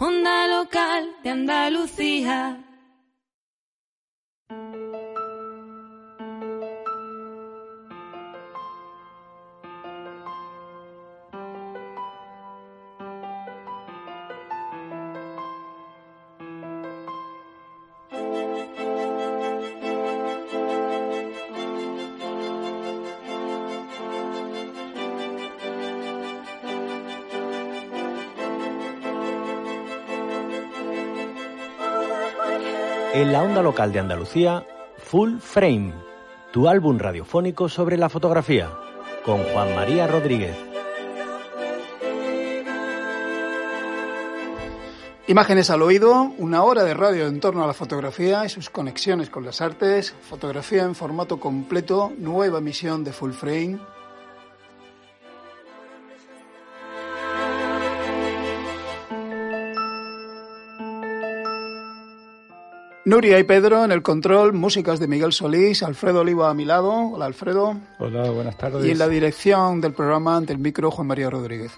Onda local de Andalucía. La onda local de Andalucía, Full Frame, tu álbum radiofónico sobre la fotografía, con Juan María Rodríguez. Imágenes al oído, una hora de radio en torno a la fotografía y sus conexiones con las artes, fotografía en formato completo, nueva emisión de Full Frame, Nuria y Pedro en el control, músicas de Miguel Solís, Alfredo Oliva a mi lado. Hola Alfredo. Hola, buenas tardes. Y en la dirección del programa ante el micro Juan María Rodríguez.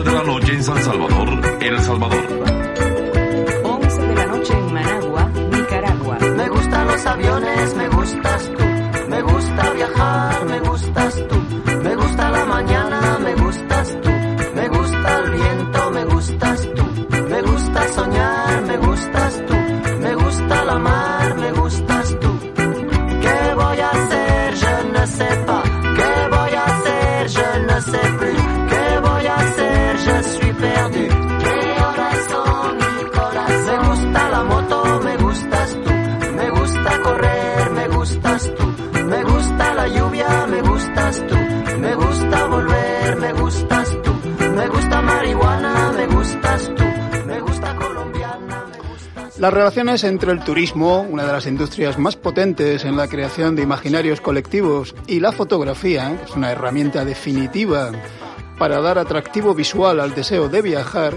11 de la noche en San Salvador, El Salvador. 11 de la noche en Managua, Nicaragua. Me gustan los aviones, me gustas tú, me gusta viajar. Las relaciones entre el turismo, una de las industrias más potentes en la creación de imaginarios colectivos, y la fotografía, que es una herramienta definitiva para dar atractivo visual al deseo de viajar,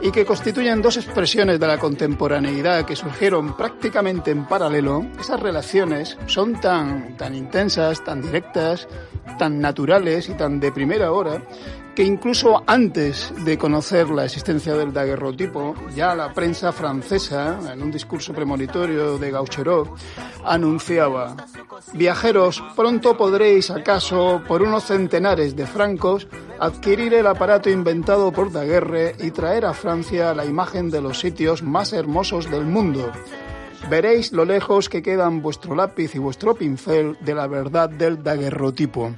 y que constituyen dos expresiones de la contemporaneidad que surgieron prácticamente en paralelo, esas relaciones son tan, tan intensas, tan directas, tan naturales y tan de primera hora, que incluso antes de conocer la existencia del daguerrotipo, ya la prensa francesa, en un discurso premonitorio de Gaucherot, anunciaba, viajeros, pronto podréis acaso, por unos centenares de francos, adquirir el aparato inventado por Daguerre y traer a Francia la imagen de los sitios más hermosos del mundo. Veréis lo lejos que quedan vuestro lápiz y vuestro pincel de la verdad del daguerrotipo.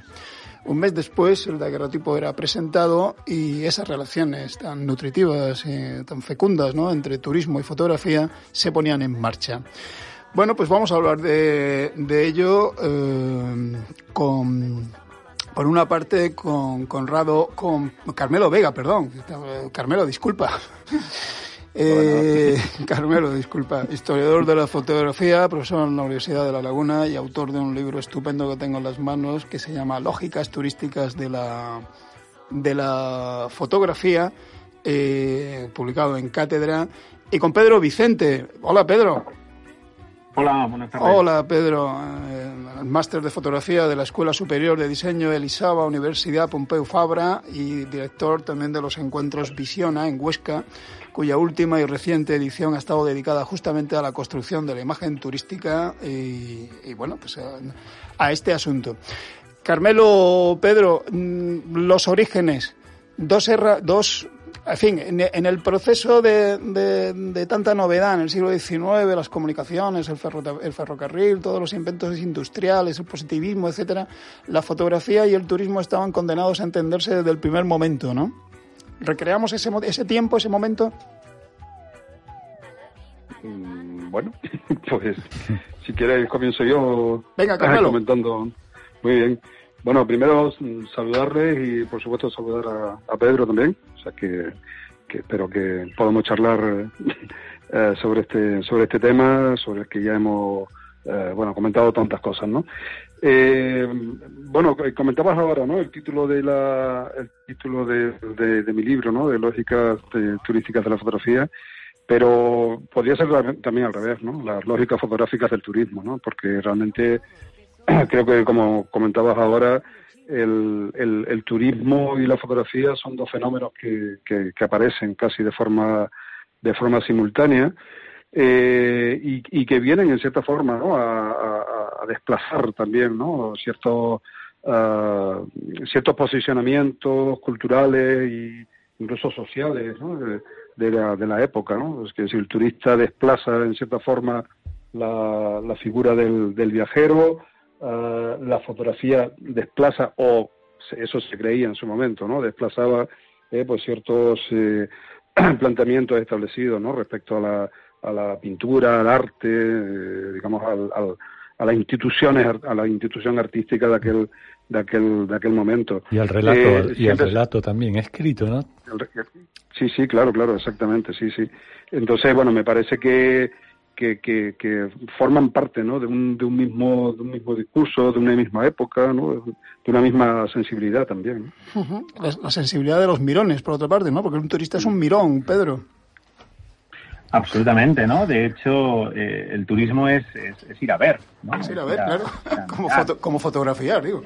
Un mes después el daguerrotipo era presentado y esas relaciones tan nutritivas y tan fecundas ¿no? entre turismo y fotografía se ponían en marcha. Bueno, pues vamos a hablar de, ello eh, con, por una parte con Conrado, con Carmelo Vega, perdón, Carmelo, disculpa. Eh, Carmelo, disculpa, historiador de la fotografía, profesor en la Universidad de La Laguna y autor de un libro estupendo que tengo en las manos que se llama Lógicas turísticas de la, de la fotografía, eh, publicado en Cátedra, y con Pedro Vicente. Hola Pedro. Hola, buenas tardes. Hola, Pedro, eh, máster de fotografía de la Escuela Superior de Diseño Elisaba, Universidad Pompeu Fabra y director también de los encuentros Visiona en Huesca, cuya última y reciente edición ha estado dedicada justamente a la construcción de la imagen turística y, bueno, pues a, a este asunto. Carmelo, Pedro, mm, los orígenes, dos, dos en fin, en, el proceso de, tanta novedad en el siglo XIX, las comunicaciones, el, el, ferrocarril, todos los inventos industriales, el positivismo, etcétera, la fotografía y el turismo estaban condenados a entenderse desde el primer momento, ¿no? ¿Recreamos ese, ese tiempo, ese momento? Mm, bueno, pues si quieres comienzo yo Venga, comentando. Muy bien. Bueno, primero saludarles y por supuesto saludar a, Pedro también, o sea que, espero que podamos charlar eh, sobre este sobre este tema, sobre el que ya hemos eh, bueno comentado tantas cosas, ¿no? Eh, bueno, comentabas ahora, ¿no? El título de la el título de, de, mi libro, ¿no? De lógicas turísticas de la fotografía pero podría ser también al revés, ¿no? Las lógicas fotográficas del turismo, ¿no? Porque realmente creo que, como comentabas ahora, el, el, turismo y la fotografía son dos fenómenos que, que, aparecen casi de forma, de forma simultánea eh, y, que vienen, en cierta forma, ¿no? a, desplazar también, ¿no? Ciertos, uh, ciertos posicionamientos culturales e incluso sociales, de la, de la época, ¿no? Es que si el turista desplaza en cierta forma la, la figura del, del viajero, uh, la fotografía desplaza, o eso se creía en su momento, ¿no? Desplazaba eh, pues ciertos eh, planteamientos establecidos, ¿no? Respecto a la, a la pintura, al arte, eh, digamos, al, al, a las instituciones, a la institución artística de aquel de aquel, de aquel momento. Y el relato, eh, y el relato también escrito, ¿no? Sí, sí, claro, claro, exactamente, sí, sí. Entonces, bueno, me parece que, que, que, forman parte, ¿no? De un, de un mismo, de un mismo discurso, de una misma época, ¿no? De una misma sensibilidad también. la, sensibilidad de los mirones, por otra parte, ¿no? Porque un turista es un mirón, Pedro. Absolutamente, ¿no? De hecho, eh, el turismo es, es, ir a ver, ¿no? Es ir a ver, claro. como, como fotografiar, digo.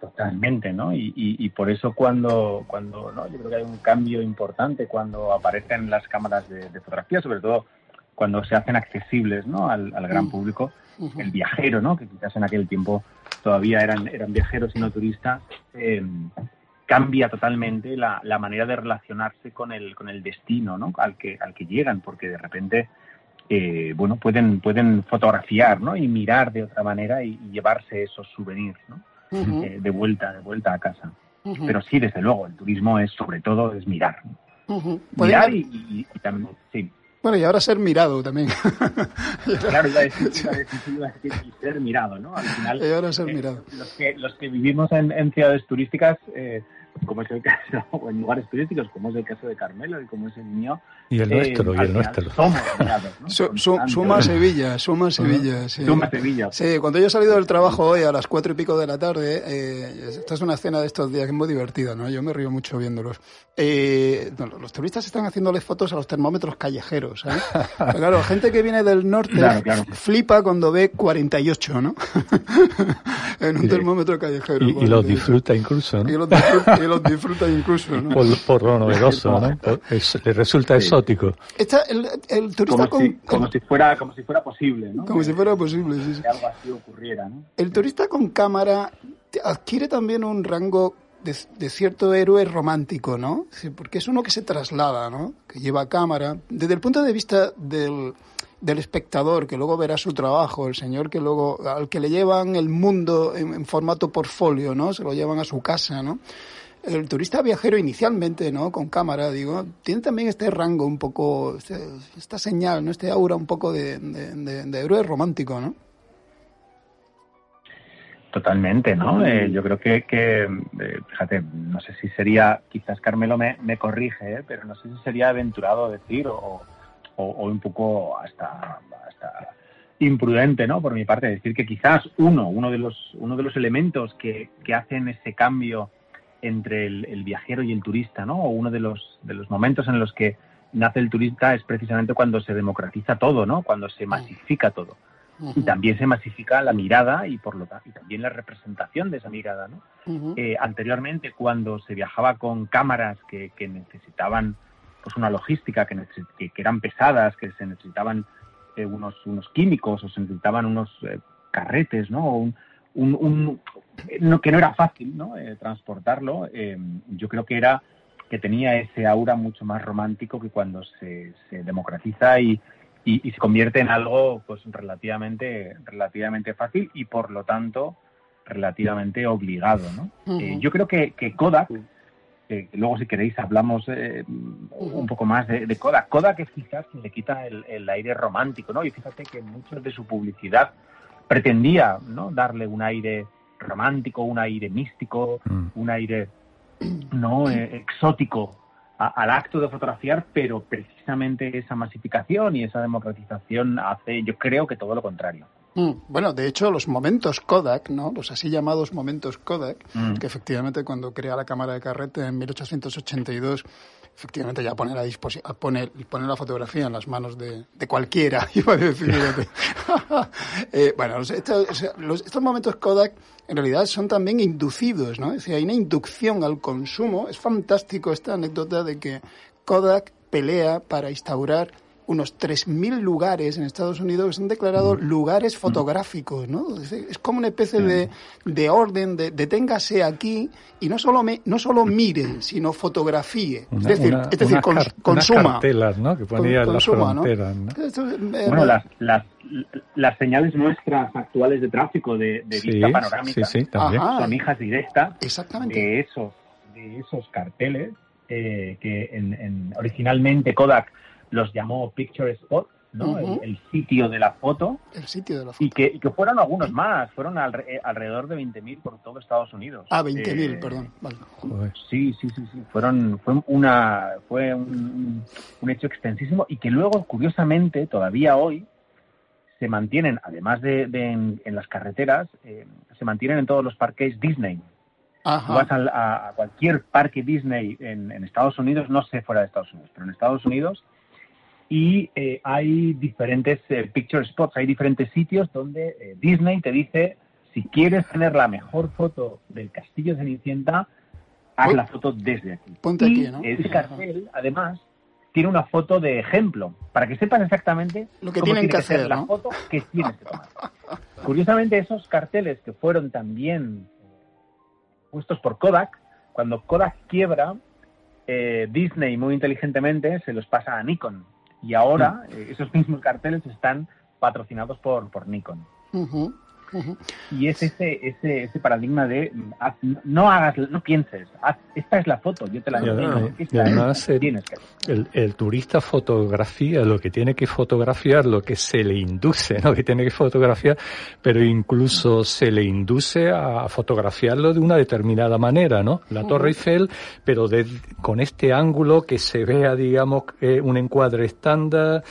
Totalmente, ¿no? Y, y, por eso cuando, cuando, ¿no? Yo creo que hay un cambio importante cuando aparecen las cámaras de, fotografía, sobre todo cuando se hacen accesibles, ¿no? Al, gran mm. público, el viajero, ¿no? Que quizás en aquel tiempo todavía eran, eran viajeros y no turistas, em, cambia totalmente la, la, manera de relacionarse con el, con el destino, ¿no? Al que, al que llegan, porque de repente eh, bueno, pueden, pueden fotografiar, ¿no? Y mirar de otra manera y, y llevarse esos souvenirs, ¿no? Eh, de vuelta, de vuelta a casa. Pero sí, desde luego, el turismo es sobre todo es mirar. Mirar y, también, sí. Bueno, y ahora ser mirado también. claro, ya es, ser mirado, ¿no? Al final, y ahora ser eh, mirado. Los que, los que vivimos en, en ciudades turísticas, eh, como es el caso, o en lugares turísticos, como es el caso de Carmelo y como es el mío. Y el nuestro, y el nuestro. Somos ¿no? suma Sevilla, suma Sevilla. Sí. Suma Sevilla. Sí, cuando yo he salido del trabajo hoy a las cuatro y pico de la tarde, eh, esta es una escena de estos días que es muy divertida, ¿no? Yo me río mucho viéndolos. Eh, los turistas están haciéndole fotos a los termómetros callejeros, ¿eh? claro, gente que viene del norte flipa cuando ve 48, ¿no? en un termómetro callejero. Y, los disfruta incluso, ¿no? Y los disfruta, y los disfruta incluso, ¿no? Por, lo novedoso, ¿no? le resulta exótico. el, turista como, si, como si fuera como si fuera posible, ¿no? Como si fuera posible, sí, Que algo así ocurriera, ¿no? El turista con cámara adquiere también un rango de, cierto héroe romántico, ¿no? porque es uno que se traslada, ¿no? Que lleva cámara. Desde el punto de vista del, del espectador que luego verá su trabajo, el señor que luego al que le llevan el mundo en, formato portfolio, ¿no? Se lo llevan a su casa, ¿no? El turista viajero inicialmente, ¿no? Con cámara, digo, tiene también este rango un poco, este, esta señal, ¿no? Este aura un poco de, de, héroe romántico, ¿no? Totalmente, ¿no? Eh, yo creo que, que eh, fíjate, no sé si sería, quizás Carmelo me, me corrige, ¿eh? pero no sé si sería aventurado decir o, o, un poco hasta, hasta imprudente, ¿no? Por mi parte, decir que quizás uno, uno de los, uno de los elementos que, que hacen ese cambio entre el, viajero y el turista, ¿no? O uno de los, de los momentos en los que nace el turista es precisamente cuando se democratiza todo, ¿no? Cuando se masifica todo. Y también se masifica la mirada y por lo tanto y también la representación de esa mirada, ¿no? Eh, anteriormente, cuando se viajaba con cámaras que, que necesitaban pues una logística que, que, eran pesadas, que se necesitaban eh, unos, unos químicos o se necesitaban unos eh, carretes, ¿no? Un, un, no, que no era fácil, ¿no? Eh, transportarlo. yo creo que era que tenía ese aura mucho más romántico que cuando se, se democratiza y, y, se convierte en algo pues relativamente relativamente fácil y por lo tanto relativamente obligado, ¿no? yo creo que, que Kodak luego si queréis hablamos eh, un poco más de, de, Kodak. Kodak es quizás le quita el, aire romántico, ¿no? Y fíjate que muchos de su publicidad pretendía, ¿no? Darle un aire romántico, un aire místico, mm. un aire no eh, exótico al acto de fotografiar, pero precisamente esa masificación y esa democratización hace, yo creo que todo lo contrario. Mm, bueno, de hecho, los momentos Kodak, ¿no? Los así llamados momentos Kodak, mm. que efectivamente cuando crea la cámara de carrete en 1882 efectivamente ya pone la, pone, pone la fotografía en las manos de, cualquiera, iba a decir. Eh, bueno, estos, momentos Kodak en realidad son también inducidos, ¿no? Es decir, hay una inducción al consumo. Es fantástico esta anécdota de que Kodak pelea para instaurar unos 3.000 lugares en Estados Unidos que son declarados lugares fotográficos, ¿no? Es, como una especie de, de orden, de deténgase aquí y no solo me, no solo mire, sino fotografíe. es decir, es decir consuma. Cartelas, ¿no? Que ponía consuma, ¿no? Eh, bueno, las, las, las, señales nuestras actuales de tráfico de, de vista panorámica son hijas directas de esos, de esos carteles eh, que en, en, originalmente Kodak los llamó Picture Spot, ¿no? el, sitio de la foto. El sitio de la foto. Y que, fueron algunos más, fueron eh, alrededor de 20.000 por todo Estados Unidos. Ah, 20.000, eh, perdón. Sí, sí, sí, sí. Fueron, fue una, fue un, hecho extensísimo y que luego, curiosamente, todavía hoy se mantienen, además de, en, las carreteras, eh, se mantienen en todos los parques Disney. Ajá. vas a, cualquier parque Disney en, en Estados Unidos, no sé fuera de Estados Unidos, pero en Estados Unidos y eh, hay diferentes eh, picture spots, hay diferentes sitios donde eh, Disney te dice, si quieres tener la mejor foto del castillo de Cenicienta, haz la foto desde aquí. Ponte y aquí, ¿no? Ese cartel, además, tiene una foto de ejemplo, para que sepan exactamente lo que tienen que, hacer, la foto que tienes que tomar. Curiosamente, esos carteles que fueron también puestos por Kodak, cuando Kodak quiebra, Disney muy inteligentemente se los pasa a Nikon y ahora eh, esos mismos carteles están patrocinados por, por Nikon. Y es ese, ese, ese paradigma de no hagas, no pienses, esta es la foto, yo te la doy. Y además, el, el, turista fotografía lo que tiene que fotografiar, lo que se le induce, ¿no? Que tiene que fotografiar, pero incluso se le induce a fotografiarlo de una determinada manera, ¿no? La Torre Eiffel, pero de, con este ángulo que se vea, digamos, eh, un encuadre estándar,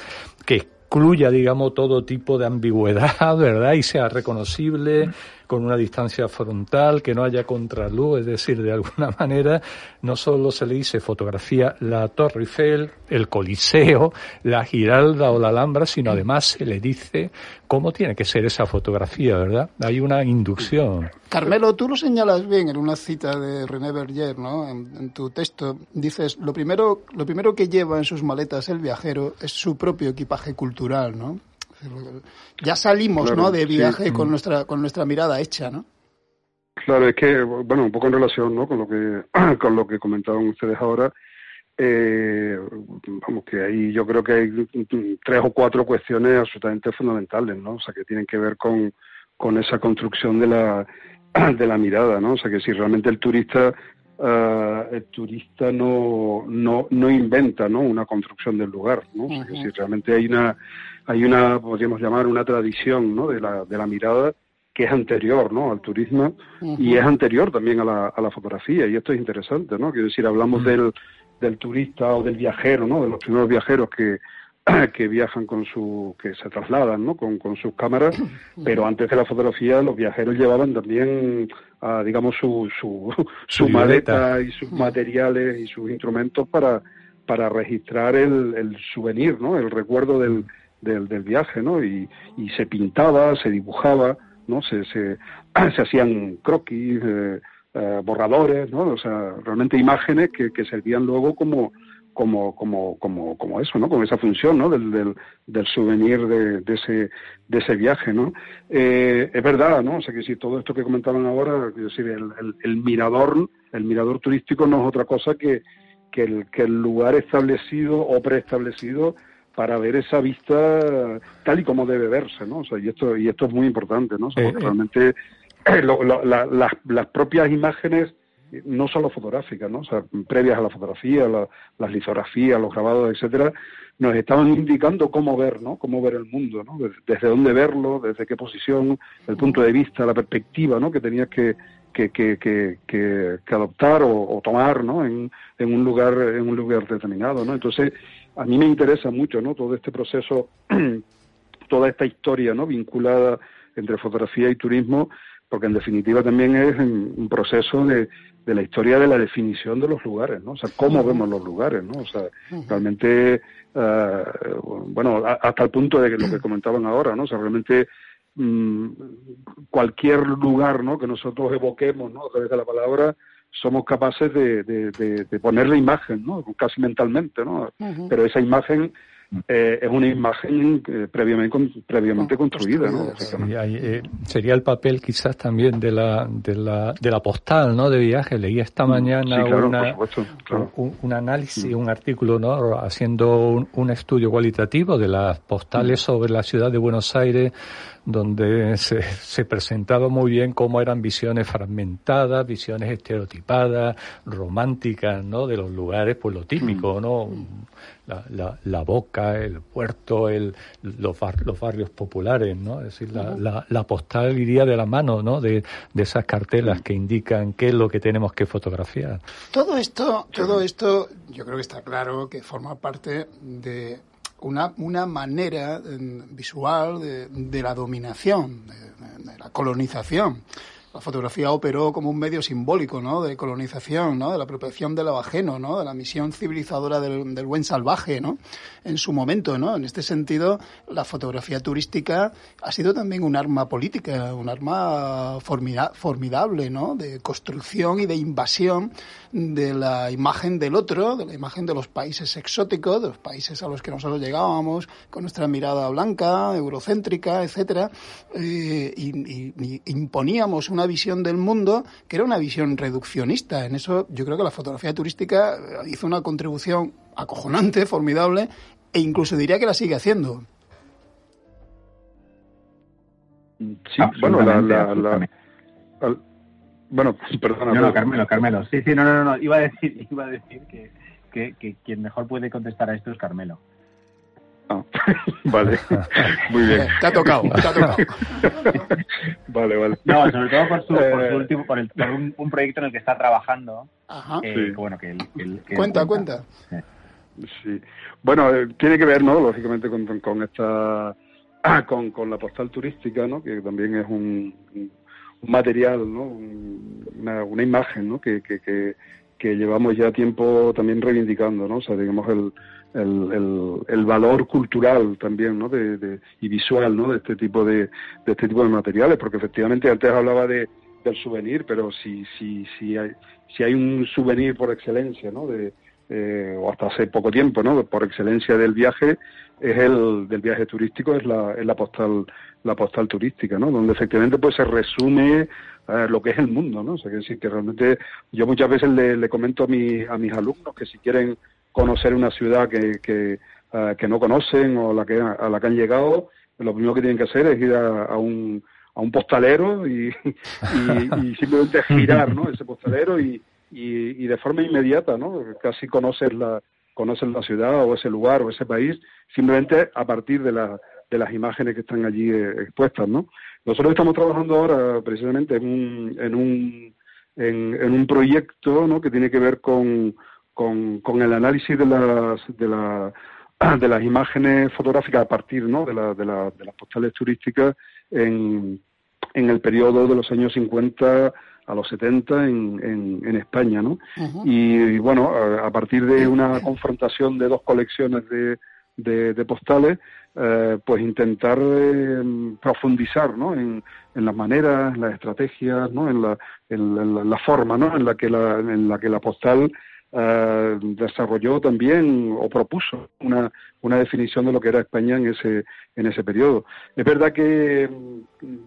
que incluya, digamos, todo tipo de ambigüedad, ¿verdad? Y sea reconocible con una distancia frontal, que no haya contraluz, es decir, de alguna manera, no solo se le dice fotografía la Torre Eiffel, el Coliseo, la Giralda o la Alhambra, sino además se le dice cómo tiene que ser esa fotografía, ¿verdad? Hay una inducción. Carmelo, tú lo señalas bien en una cita de René Berger, ¿no? En, tu texto dices, lo primero, lo primero que lleva en sus maletas el viajero es su propio equipaje cultural, ¿no? Ya salimos, ¿no? De viaje con nuestra con nuestra mirada hecha, ¿no? Claro, es que, bueno, un poco en relación, ¿no? Con lo que con lo que comentaban ustedes ahora, eh, vamos, que ahí yo creo que hay tres o cuatro cuestiones absolutamente fundamentales, ¿no? O sea, que tienen que ver con, con esa construcción de la, de la mirada, ¿no? O sea, que si realmente el turista uh, el turista no, no, no inventa, ¿no? Una construcción del lugar, ¿no? Si realmente hay una, hay una, podríamos llamar, una tradición, ¿no? De la, de la mirada que es anterior ¿no? al turismo y es anterior también a la, a la fotografía y esto es interesante, ¿no? Quiero decir, hablamos del, del turista o del viajero, ¿no? De los primeros viajeros que, que viajan con su, que se trasladan, ¿no? Con, con sus cámaras, pero antes de la fotografía los viajeros llevaban también, ah, digamos, su, su, su, maleta y sus materiales y sus instrumentos para, para registrar el, el souvenir, ¿no? El recuerdo del, del, del viaje, ¿no? Y, y se pintaba, se dibujaba, ¿no? Se, se, se hacían croquis, eh, eh, borradores, ¿no? O sea, realmente imágenes que, que servían luego como, como, como, como, como eso, ¿no? Con esa función, ¿no? Del, del, del souvenir de, de, ese, de ese viaje, ¿no? Eh, es verdad, ¿no? O sea, que si todo esto que comentaban ahora, es decir, el, el, el, mirador, el mirador turístico no es otra cosa que, que, el, que el lugar establecido o preestablecido para ver esa vista tal y como debe verse, ¿no? O sea, y esto, y esto es muy importante, ¿no? O sea, porque realmente las, las propias imágenes no solo fotográficas, ¿no? O sea, previas a la fotografía, las litografías, los grabados, etcétera, nos estaban indicando cómo ver, ¿no? Cómo ver el mundo, ¿no? Desde, dónde verlo, desde qué posición, el punto de vista, la perspectiva, ¿no? Que tenías que, que, que, que, adoptar o, tomar, ¿no? En, en, un lugar, en un lugar determinado, ¿no? Entonces, a mí me interesa mucho, ¿no? Todo este proceso, toda esta historia, ¿no? Vinculada entre fotografía y turismo, porque en definitiva también es un proceso de, de la historia de la definición de los lugares, ¿no? O sea, cómo vemos los lugares, ¿no? O sea, realmente, uh, bueno, hasta el punto de que lo que comentaban ahora, ¿no? O sea, realmente mmm, cualquier lugar, ¿no? Que nosotros evoquemos, ¿no? A través de la palabra, somos capaces de, de, de, de ponerle imagen, ¿no? Casi mentalmente, ¿no? Pero esa imagen eh, es una imagen eh, previamente, previamente construida. ¿no? Eh, sería el papel quizás también de la, de la, de la postal ¿no? de viaje. Leí esta mm, mañana un, análisis, un artículo ¿no? haciendo un, estudio cualitativo de las postales mm. sobre la ciudad de Buenos Aires donde se, se, presentaba muy bien cómo eran visiones fragmentadas, visiones estereotipadas, románticas, ¿no? De los lugares, pues lo típico, mm. ¿no? La, la, la boca, el puerto, el, los, los barrios populares, ¿no? Es decir, la, la, la, postal iría de la mano, ¿no? De, de esas cartelas mm. que indican qué es lo que tenemos que fotografiar. Todo esto, todo esto, yo creo que está claro que forma parte de una, una manera mm, visual de, de la dominación, de, de, la colonización la fotografía operó como un medio simbólico, ¿no? De colonización, ¿no? De la apropiación de lo ajeno, ¿no? De la misión civilizadora del, buen salvaje, ¿no? En su momento, ¿no? En este sentido, la fotografía turística ha sido también un arma política, un arma formidable, ¿no? De construcción y de invasión de la imagen del otro, de la imagen de los países exóticos, de los países a los que nosotros llegábamos con nuestra mirada blanca, eurocéntrica, etcétera, eh, y imponíamos una visión del mundo que era una visión reduccionista. En eso yo creo que la fotografía turística hizo una contribución acojonante, formidable, e incluso diría que la sigue haciendo. Sí, bueno, la, la, bueno, perdona. No, no, Carmelo, Carmelo. Sí, sí, no, no, no, iba a decir, iba a decir que, que, que quien mejor puede contestar a esto es Carmelo. vale, muy bien. Te ha tocado, te ha tocado. vale, vale. No, sobre todo por su, por su último, por, el, por un, un, proyecto en el que está trabajando. Ajá. Eh, sí. Bueno, que, el, que, que cuenta, cuenta. cuenta. Sí. Bueno, eh, tiene que ver, ¿no? Lógicamente con, con esta, ah, con, con la postal turística, ¿no? Que también es un, un material, ¿no? Una, una imagen, ¿no? Que, que, que, que llevamos ya tiempo también reivindicando, ¿no? O sea, digamos el el, el, valor cultural también ¿no? de, de, y visual ¿no? de este tipo de, de este tipo de materiales porque efectivamente antes hablaba de del souvenir pero si si si hay si hay un souvenir por excelencia ¿no? de eh, o hasta hace poco tiempo ¿no? por excelencia del viaje es el del viaje turístico es la es la postal la postal turística ¿no? donde efectivamente pues se resume eh, lo que es el mundo ¿no? o sea que decir que realmente yo muchas veces le, le comento a mi, a mis alumnos que si quieren conocer una ciudad que, que, uh, que no conocen o la que, a la que han llegado, lo primero que tienen que hacer es ir a, a un, a un postalero y, y, y, simplemente girar ¿no? ese postalero y, y, y de forma inmediata, ¿no? casi conoces la, conoces la ciudad o ese lugar o ese país simplemente a partir de, la, de las imágenes que están allí eh, expuestas. ¿no? Nosotros estamos trabajando ahora precisamente en un, en un, en, en un proyecto ¿no? que tiene que ver con, con, con el análisis de las, de, la, de las imágenes fotográficas a partir ¿no? de, la, de, la, de las postales turísticas en, en el periodo de los años 50 a los 70 en, en, en España, ¿no? Uh -huh. y, y, bueno, a, a, partir de una confrontación de dos colecciones de, de, de postales, eh, pues intentar eh, profundizar, ¿no? En, en, las maneras, en las estrategias, ¿no? En la, en la, en la, forma, ¿no? En la que la, en la que la postal uh, desarrolló también o propuso una, una definición de lo que era España en ese, en ese periodo. Es verdad que,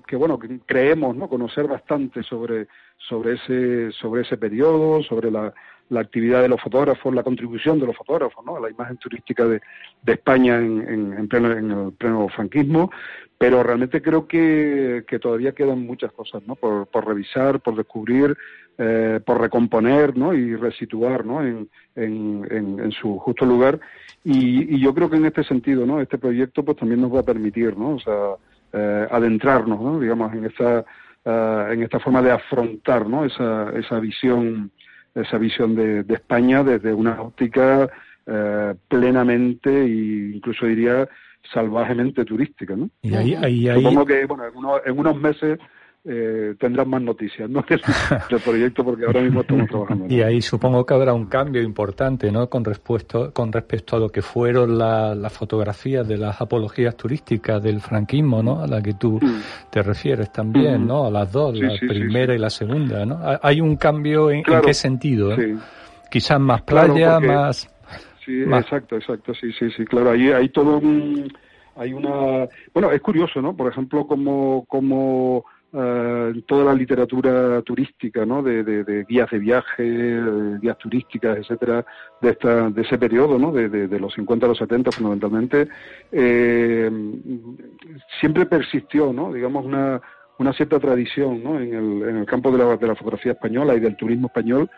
que bueno, creemos ¿no? conocer bastante sobre, sobre ese, sobre ese periodo, sobre la, la actividad de los fotógrafos, la contribución de los fotógrafos ¿no? a la imagen turística de, de España en, en, pleno, en el pleno franquismo, pero realmente creo que, que todavía quedan muchas cosas ¿no? por, por revisar, por descubrir, eh, por recomponer ¿no? y resituar ¿no? en, en, en, su justo lugar. Y, y, yo creo que en este sentido, ¿no? este proyecto pues también nos va a permitir ¿no? o sea, eh, adentrarnos, ¿no? digamos, en esta, uh, en esta forma de afrontar ¿no? esa, esa visión esa visión de, de España desde una óptica eh, plenamente e incluso diría salvajemente turística, ¿no? Y ahí, ahí, Supongo que bueno, en, unos, en unos meses eh, tendrán más noticias ¿no? del, proyecto porque ahora mismo estamos trabajando. Y ahí supongo que habrá un cambio importante ¿no? con, respecto, con respecto a lo que fueron las fotografías de las apologías turísticas del franquismo, ¿no? a la que tú mm. te refieres también, mm. ¿no? a las dos, la primera y la segunda. ¿no? ¿Hay un cambio en, qué sentido? ¿eh? Quizás más playa, más... Sí, exacto, exacto, sí, sí, sí, claro, ahí hay todo un... Hay una... Bueno, es curioso, ¿no? Por ejemplo, como... como uh, toda la literatura turística, ¿no? De, guías de viaje, guías turísticas, etcétera, de, esta, de ese periodo, ¿no? De, los 50 a los 70 fundamentalmente, eh, siempre persistió, ¿no? Digamos, una, una cierta tradición, ¿no? En el, en el campo de la, de la fotografía española y del turismo español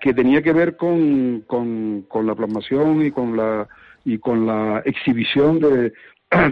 que tenía que ver con, con, con la plasmación y con la y con la exhibición de,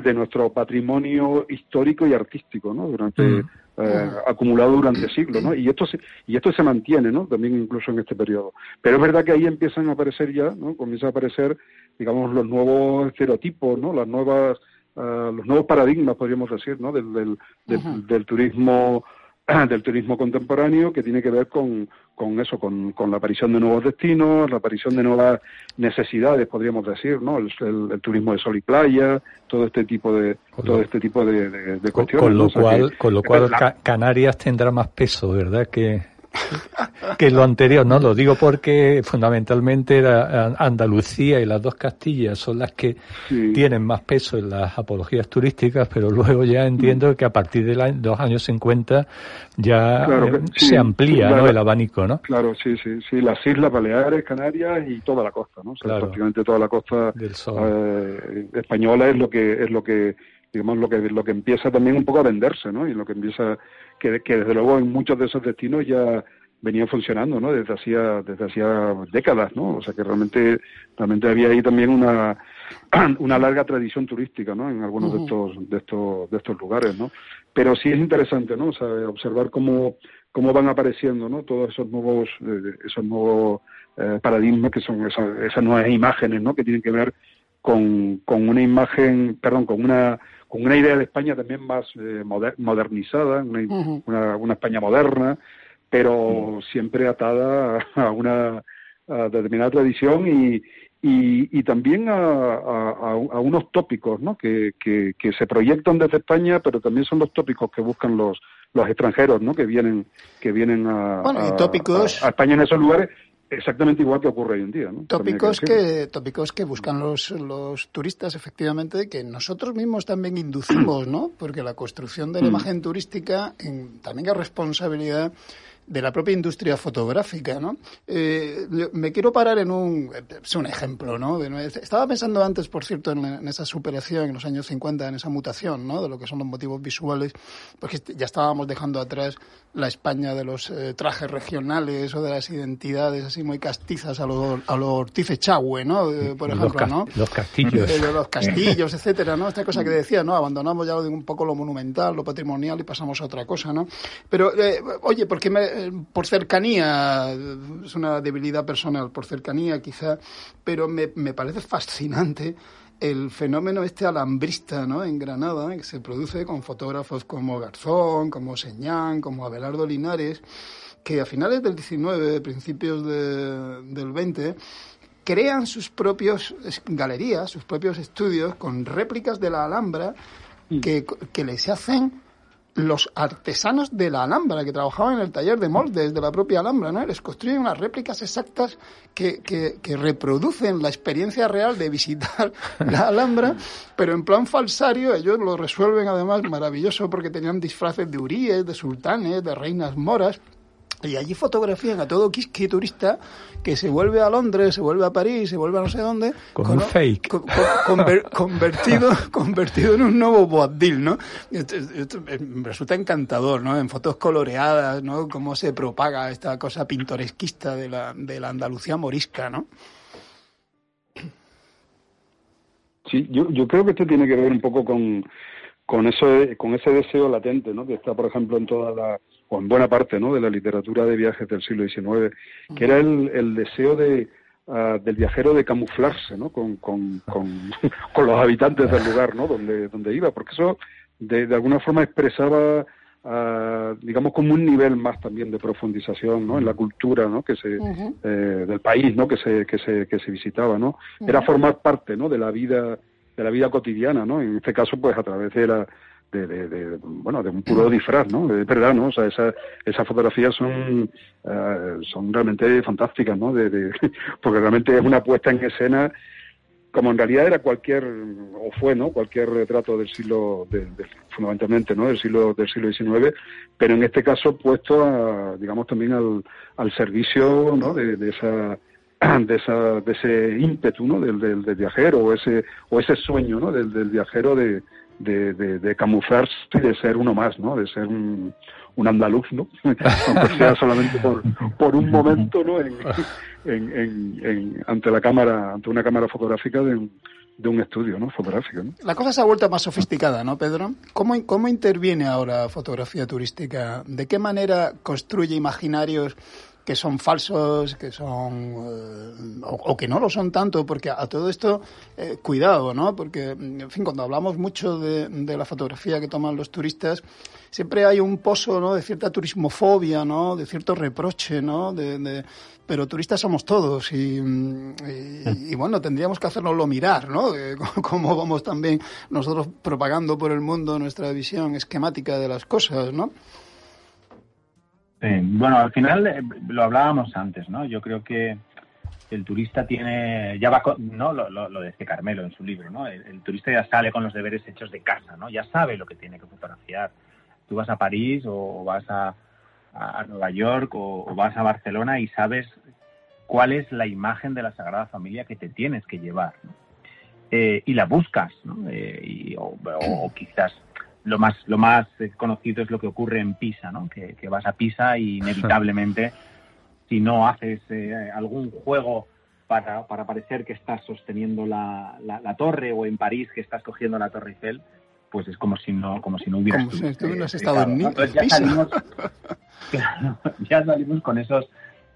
de nuestro patrimonio histórico y artístico, ¿no? Durante mm. Eh, acumulado durante siglos, ¿no? Y esto se, y esto se mantiene, ¿no? También incluso en este periodo. Pero es verdad que ahí empiezan a aparecer ya, ¿no? Comienzan a aparecer, digamos, los nuevos estereotipos, ¿no? Las nuevas uh, los nuevos paradigmas, podríamos decir, ¿no? Del, del, del, del turismo del turismo contemporáneo que tiene que ver con, con eso, con, con, la aparición de nuevos destinos, la aparición de nuevas necesidades, podríamos decir, ¿no? El, el, turismo de sol y playa, todo este tipo de todo este tipo de, de, de cuestiones. Con lo cual, con lo cual Canarias tendrá más peso, ¿verdad? Que que lo anterior, ¿no? Lo digo porque fundamentalmente era Andalucía y las dos Castillas son las que tienen más peso en las apologías turísticas, pero luego ya entiendo que a partir de los años 50 ya eh, se amplía, ¿no? El abanico, ¿no? Claro, sí, sí, sí. Las Islas Baleares, Canarias y toda la costa, ¿no? prácticamente toda la costa eh, española es lo que es lo que digamos lo que lo que empieza también un poco a venderse, ¿no? Y lo que empieza que, que desde luego en muchos de esos destinos ya venían funcionando, ¿no? Desde hacía desde hacía décadas, ¿no? O sea que realmente realmente había ahí también una una larga tradición turística, ¿no? En algunos de estos de estos de estos lugares, ¿no? Pero sí es interesante, ¿no? O sea, observar cómo cómo van apareciendo, ¿no? Todos esos nuevos eh, esos nuevos eh, paradigmas que son esas, esas nuevas imágenes, ¿no? Que tienen que ver con, con una imagen, perdón, con una con una idea de España también más eh, modernizada, una, una, una, España moderna, pero siempre atada a una determinada tradición y, y, y también a, a, a, unos tópicos ¿no? que, que, que, se proyectan desde España, pero también son los tópicos que buscan los, los extranjeros ¿no? que vienen, que vienen a, a España en esos lugares exactamente igual que ocurre hoy en día. ¿no? Tópicos que, tópicos que buscan los, los turistas, efectivamente, que nosotros mismos también inducimos, ¿no? Porque la construcción de la mm. imagen turística en, también es responsabilidad de la propia industria fotográfica, ¿no? Eh, me quiero parar en un, es un ejemplo, ¿no? Estaba pensando antes, por cierto, en, esa superación en los años 50, en esa mutación, ¿no? De lo que son los motivos visuales, porque ya estábamos dejando atrás la España de los eh, trajes regionales o de las identidades así muy castizas a lo, a lo Ortiz Echagüe, ¿no? Eh, por ejemplo, los ¿no? Los castillos. De, los castillos, etcétera, ¿no? Esta cosa que decía, ¿no? Abandonamos ya un poco lo monumental, lo patrimonial y pasamos a otra cosa, ¿no? Pero, oye, ¿por qué me, eh, por cercanía, es una debilidad personal, por cercanía quizá, pero me, me parece fascinante el fenómeno este alambrista ¿no? en Granada, que se produce con fotógrafos como Garzón, como Señán, como Abelardo Linares, que a finales del 19, principios de, del 20, crean sus propios galerías, sus propios estudios con réplicas de la Alhambra que, que les hacen los artesanos de la Alhambra, que trabajaban en el taller de moldes de la propia Alhambra, ¿no? Les construyen unas réplicas exactas que, que, que reproducen la experiencia real de visitar la Alhambra, pero en plan falsario, ellos lo resuelven además maravilloso porque tenían disfraces de uríes, de sultanes, de reinas moras, Y allí fotografían a todo quisqui turista que se vuelve a Londres, se vuelve a París, se vuelve a no sé dónde. Con, un fake. convertido, convertido en un nuevo Boabdil, ¿no? Esto, me resulta encantador, ¿no? En fotos coloreadas, ¿no? Cómo se propaga esta cosa pintoresquista de la, de la Andalucía morisca, ¿no? Sí, yo, yo creo que esto tiene que ver un poco con, con, eso, con ese deseo latente, ¿no? Que está, por ejemplo, en toda la o en buena parte ¿no? de la literatura de viajes del siglo XIX, que era el, el deseo de, uh, del viajero de camuflarse ¿no? con, con, con, con, los habitantes del lugar ¿no? donde, donde iba, porque eso de, de alguna forma expresaba Uh, digamos como un nivel más también de profundización ¿no? en la cultura ¿no? que se uh -huh. eh, del país ¿no? que se que se que se visitaba no uh -huh. era formar parte ¿no? de la vida de la vida cotidiana no en este caso pues a través de la de, bueno de un puro disfraz no de verdad no o sea esa, esas fotografías son uh, son realmente fantásticas no de, porque realmente es una puesta en escena como en realidad era cualquier o fue no cualquier retrato del siglo de, fundamentalmente no del siglo del siglo XIX pero en este caso puesto a, digamos también al, al servicio no de esa de esa de ese ímpetu no del, del, del, viajero o ese o ese sueño no del, del viajero de, de, de, de, camuflarse de ser uno más, ¿no? De ser un, un andaluz, ¿no? Aunque sea solamente por, por un momento, ¿no? En, en, en, ante la cámara, ante una cámara fotográfica de un, de un estudio, ¿no? Fotográfico, ¿no? La cosa se ha vuelto más sofisticada, ¿no, Pedro? ¿Cómo, cómo interviene ahora fotografía turística? ¿De qué manera construye imaginarios que son falsos, que son eh, o, que no lo son tanto, porque a todo esto eh, cuidado, ¿no? Porque en fin, cuando hablamos mucho de, de, la fotografía que toman los turistas, siempre hay un pozo, ¿no? De cierta turismofobia, ¿no? De cierto reproche, ¿no? De, pero turistas somos todos y, y, y, bueno, tendríamos que hacernoslo mirar, ¿no? Cómo vamos también nosotros propagando por el mundo nuestra visión esquemática de las cosas, ¿no? Sí, bueno, al final eh, lo hablábamos antes, ¿no? Yo creo que el turista tiene, ya va, con, ¿no? Lo, lo, decía Carmelo en su libro, ¿no? El, turista ya sale con los deberes hechos de casa, ¿no? Ya sabe lo que tiene que fotografiar. Tú vas a París o vas a, a Nueva York o, vas a Barcelona y sabes cuál es la imagen de la Sagrada Familia que te tienes que llevar, ¿no? eh, y la buscas, ¿no? Eh, y, o quizás lo más lo más conocido es lo que ocurre en Pisa, ¿no? Que, que vas a Pisa y inevitablemente si no haces eh, algún juego para, para parecer que estás sosteniendo la, la, la, torre o en París que estás cogiendo la Torre Eiffel, pues es como si no como si no hubieras como si tú no has estado en, ¿no? ya Pisa. salimos claro, ya salimos con esos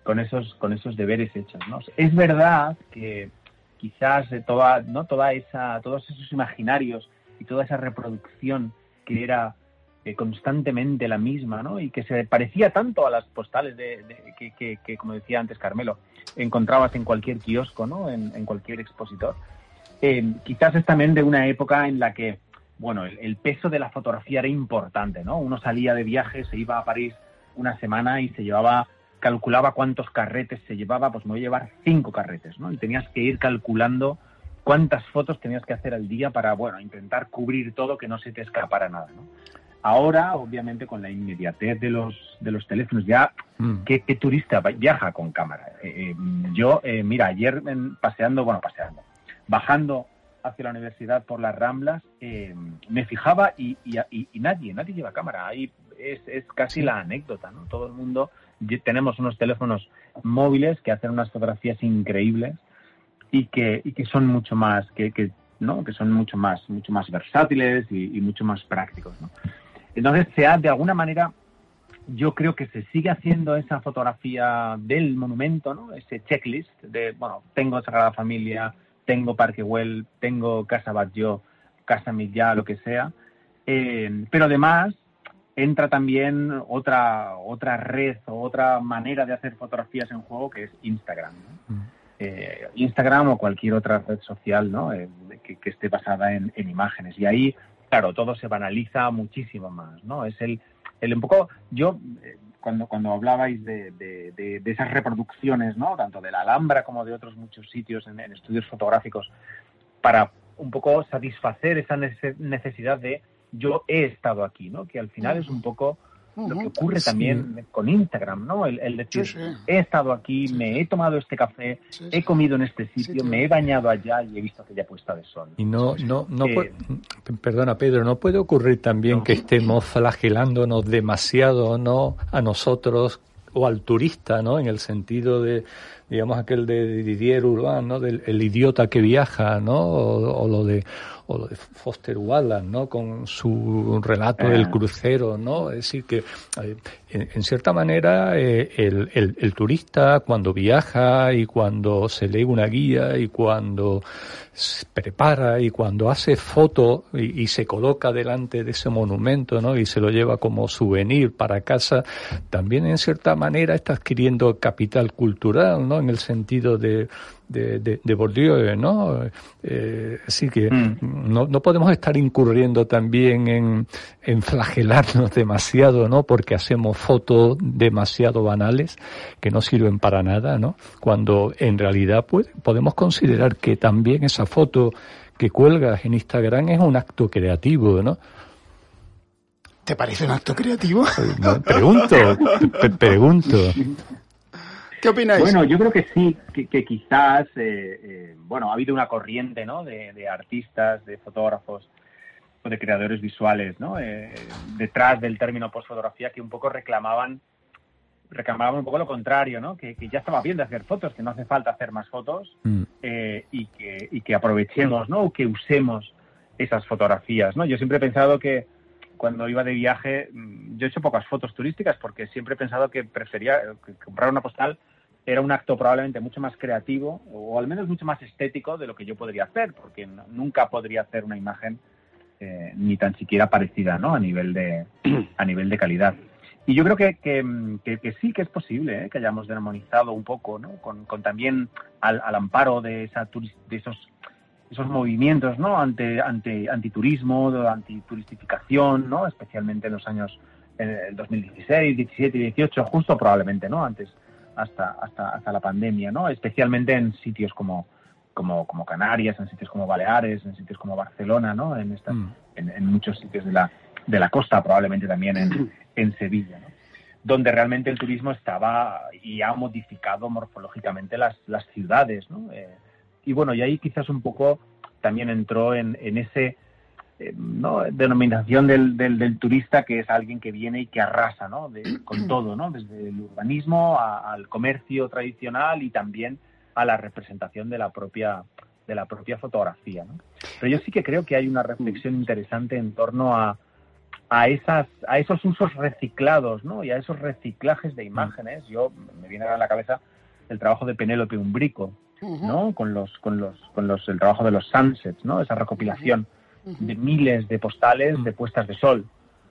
con esos con esos deberes hechos, ¿no? Es verdad que quizás toda no toda esa todos esos imaginarios y toda esa reproducción que era eh, constantemente la misma, ¿no? Y que se parecía tanto a las postales de, que, como decía antes Carmelo, encontrabas en cualquier kiosco, ¿no? En, cualquier expositor. Eh, quizás es también de una época en la que, bueno, el, peso de la fotografía era importante, ¿no? Uno salía de viaje, se iba a París una semana y se llevaba, calculaba cuántos carretes se llevaba, pues me voy a llevar cinco carretes, ¿no? Tenías que ir calculando cuántas fotos tenías que hacer al día para, bueno, intentar cubrir todo, que no se te escapara nada, ¿no? Ahora, obviamente, con la inmediatez de los, de los teléfonos, ya, mm. ¿qué, ¿qué, turista viaja con cámara? Eh, yo, eh, mira, ayer paseando, bueno, paseando, bajando hacia la universidad por las Ramblas, eh, me fijaba y, y, y, y, nadie, nadie lleva cámara. Ahí es, es casi la anécdota, ¿no? Todo el mundo, tenemos unos teléfonos móviles que hacen unas fotografías increíbles y que, y que son mucho más, que, que, ¿no? que son mucho más, mucho más versátiles y, y mucho más prácticos. ¿no? Entonces, se ha, de alguna manera, yo creo que se sigue haciendo esa fotografía del monumento, ¿no? ese checklist de, bueno, tengo Sagrada Familia, tengo Parque Güell, tengo Casa Batlló, Casa Millá, lo que sea. Eh, pero además entra también otra, otra red o otra manera de hacer fotografías en juego que es Instagram. ¿no? Mm eh, Instagram o cualquier otra red social ¿no? Eh, que, que, esté basada en, en, imágenes. Y ahí, claro, todo se banaliza muchísimo más. ¿no? Es el, el un poco, yo, eh, cuando, cuando hablabais de, de, de, de, esas reproducciones, ¿no? tanto de la Alhambra como de otros muchos sitios en, en estudios fotográficos, para un poco satisfacer esa necesidad de yo he estado aquí, ¿no? que al final es un poco lo que ocurre también con Instagram, ¿no? El, decir, he estado aquí, me he tomado este café, he comido en este sitio, me he bañado allá y he visto aquella puesta de sol. Y no, no, no, perdona Pedro, ¿no puede ocurrir también que estemos flagelándonos demasiado, ¿no? A nosotros o al turista, ¿no? En el sentido de, digamos, aquel de Didier Urban, ¿no? Del el idiota que viaja, ¿no? o lo de o lo de Foster Wallace, ¿no? Con su relato del ah. crucero, ¿no? Es decir, que eh, en, cierta manera eh, el, el, turista cuando viaja y cuando se lee una guía y cuando se prepara y cuando hace foto y, se coloca delante de ese monumento, ¿no? Y se lo lleva como souvenir para casa, también en cierta manera está adquiriendo capital cultural, ¿no? En el sentido de de, de, de Bourdieu, ¿no? Eh, así que mm. no, no podemos estar incurriendo también en, en flagelarnos demasiado, ¿no? Porque hacemos fotos demasiado banales que no sirven para nada, ¿no? Cuando en realidad pues, podemos considerar que también esa foto que cuelgas en Instagram es un acto creativo, ¿no? ¿Te parece un acto creativo? pregunto, pregunto. ¿Qué opináis? Bueno, yo creo que sí, que, quizás, eh, eh, bueno, ha habido una corriente, ¿no? De, artistas, de fotógrafos o de creadores visuales, ¿no? Eh, detrás del término postfotografía que un poco reclamaban, reclamaban un poco lo contrario, ¿no? Que, ya estaba bien de hacer fotos, que no hace falta hacer más fotos mm. y, que, y que aprovechemos, ¿no? O que usemos esas fotografías, ¿no? Yo siempre he pensado que cuando iba de viaje, mm, yo he hecho pocas fotos turísticas porque siempre he pensado que prefería comprar una postal era un acto probablemente mucho más creativo o al menos mucho más estético de lo que yo podría hacer, porque nunca podría hacer una imagen eh, ni tan siquiera parecida, ¿no? A nivel de a nivel de calidad. Y yo creo que, que, sí que es posible ¿eh? que hayamos demonizado un poco, ¿no? Con, también al, amparo de, esa de esos esos movimientos, ¿no? Ante ante antiturismo, antituristificación, ¿no? Especialmente en los años en el 2016, 17 y 18, justo probablemente, ¿no? Antes hasta, hasta, hasta la pandemia, ¿no? Especialmente en sitios como, como, como Canarias, en sitios como Baleares, en sitios como Barcelona, ¿no? En, mm. en, muchos sitios de la, de la costa, probablemente también en, en Sevilla, ¿no? Donde realmente el turismo estaba y ha modificado morfológicamente las, las ciudades, ¿no? Eh, y bueno, y ahí quizás un poco también entró en, en ese eh, ¿no? denominación del, del, turista que es alguien que viene y que arrasa ¿no? con todo, ¿no? desde el urbanismo al comercio tradicional y también a la representación de la propia de la propia fotografía. ¿no? Pero yo sí que creo que hay una reflexión interesante en torno a, a, esas, a esos usos reciclados ¿no? y a esos reciclajes de imágenes. Yo me viene a la cabeza el trabajo de Penélope Umbrico, ¿no? con los con los con los el trabajo de los sunsets, ¿no? esa recopilación de miles de postales de puestas de sol,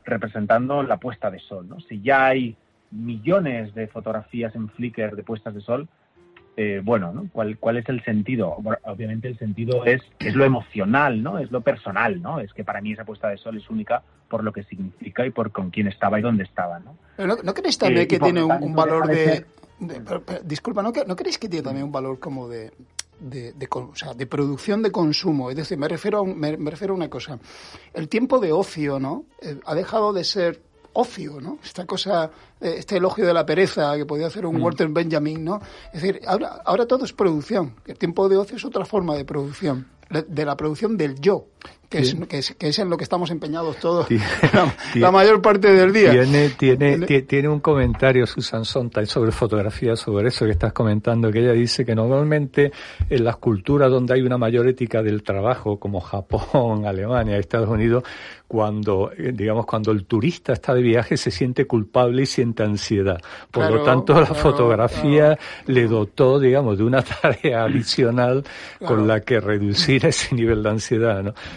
representando la puesta de sol. ¿no? Si ya hay millones de fotografías en Flickr de puestas de sol, eh, bueno, ¿no? ¿Cuál, ¿Cuál es el sentido? obviamente el sentido es, es lo emocional, ¿no? Es lo personal, ¿no? Es que para mí esa puesta de sol es única por lo que significa y por con quién estaba y dónde estaba, ¿no? Pero no, creéis también eh, que tiene un, valor de... disculpa, ¿no, ¿no creéis que tiene también un valor como de, de, de, o sea, de producción de consumo. Es decir, me refiero, a me, refiero a una cosa. El tiempo de ocio, ¿no? Eh, ha dejado de ser ocio, ¿no? Esta cosa, eh, este elogio de la pereza que podía hacer un mm. Walter Benjamin, ¿no? Es decir, ahora, ahora todo es producción. El tiempo de ocio es otra forma de producción, de la producción del yo que, es, que, es, en lo que estamos empeñados todos la, mayor parte del día. Tiene, tiene, tiene un comentario Susan Sontag sobre fotografía, sobre eso que estás comentando, que ella dice que normalmente en las culturas donde hay una mayor ética del trabajo, como Japón, Alemania, Estados Unidos, cuando, eh, digamos, cuando el turista está de viaje se siente culpable y siente ansiedad. Por lo tanto, la fotografía le dotó, digamos, de una tarea adicional con la que reducir ese nivel de ansiedad, ¿no?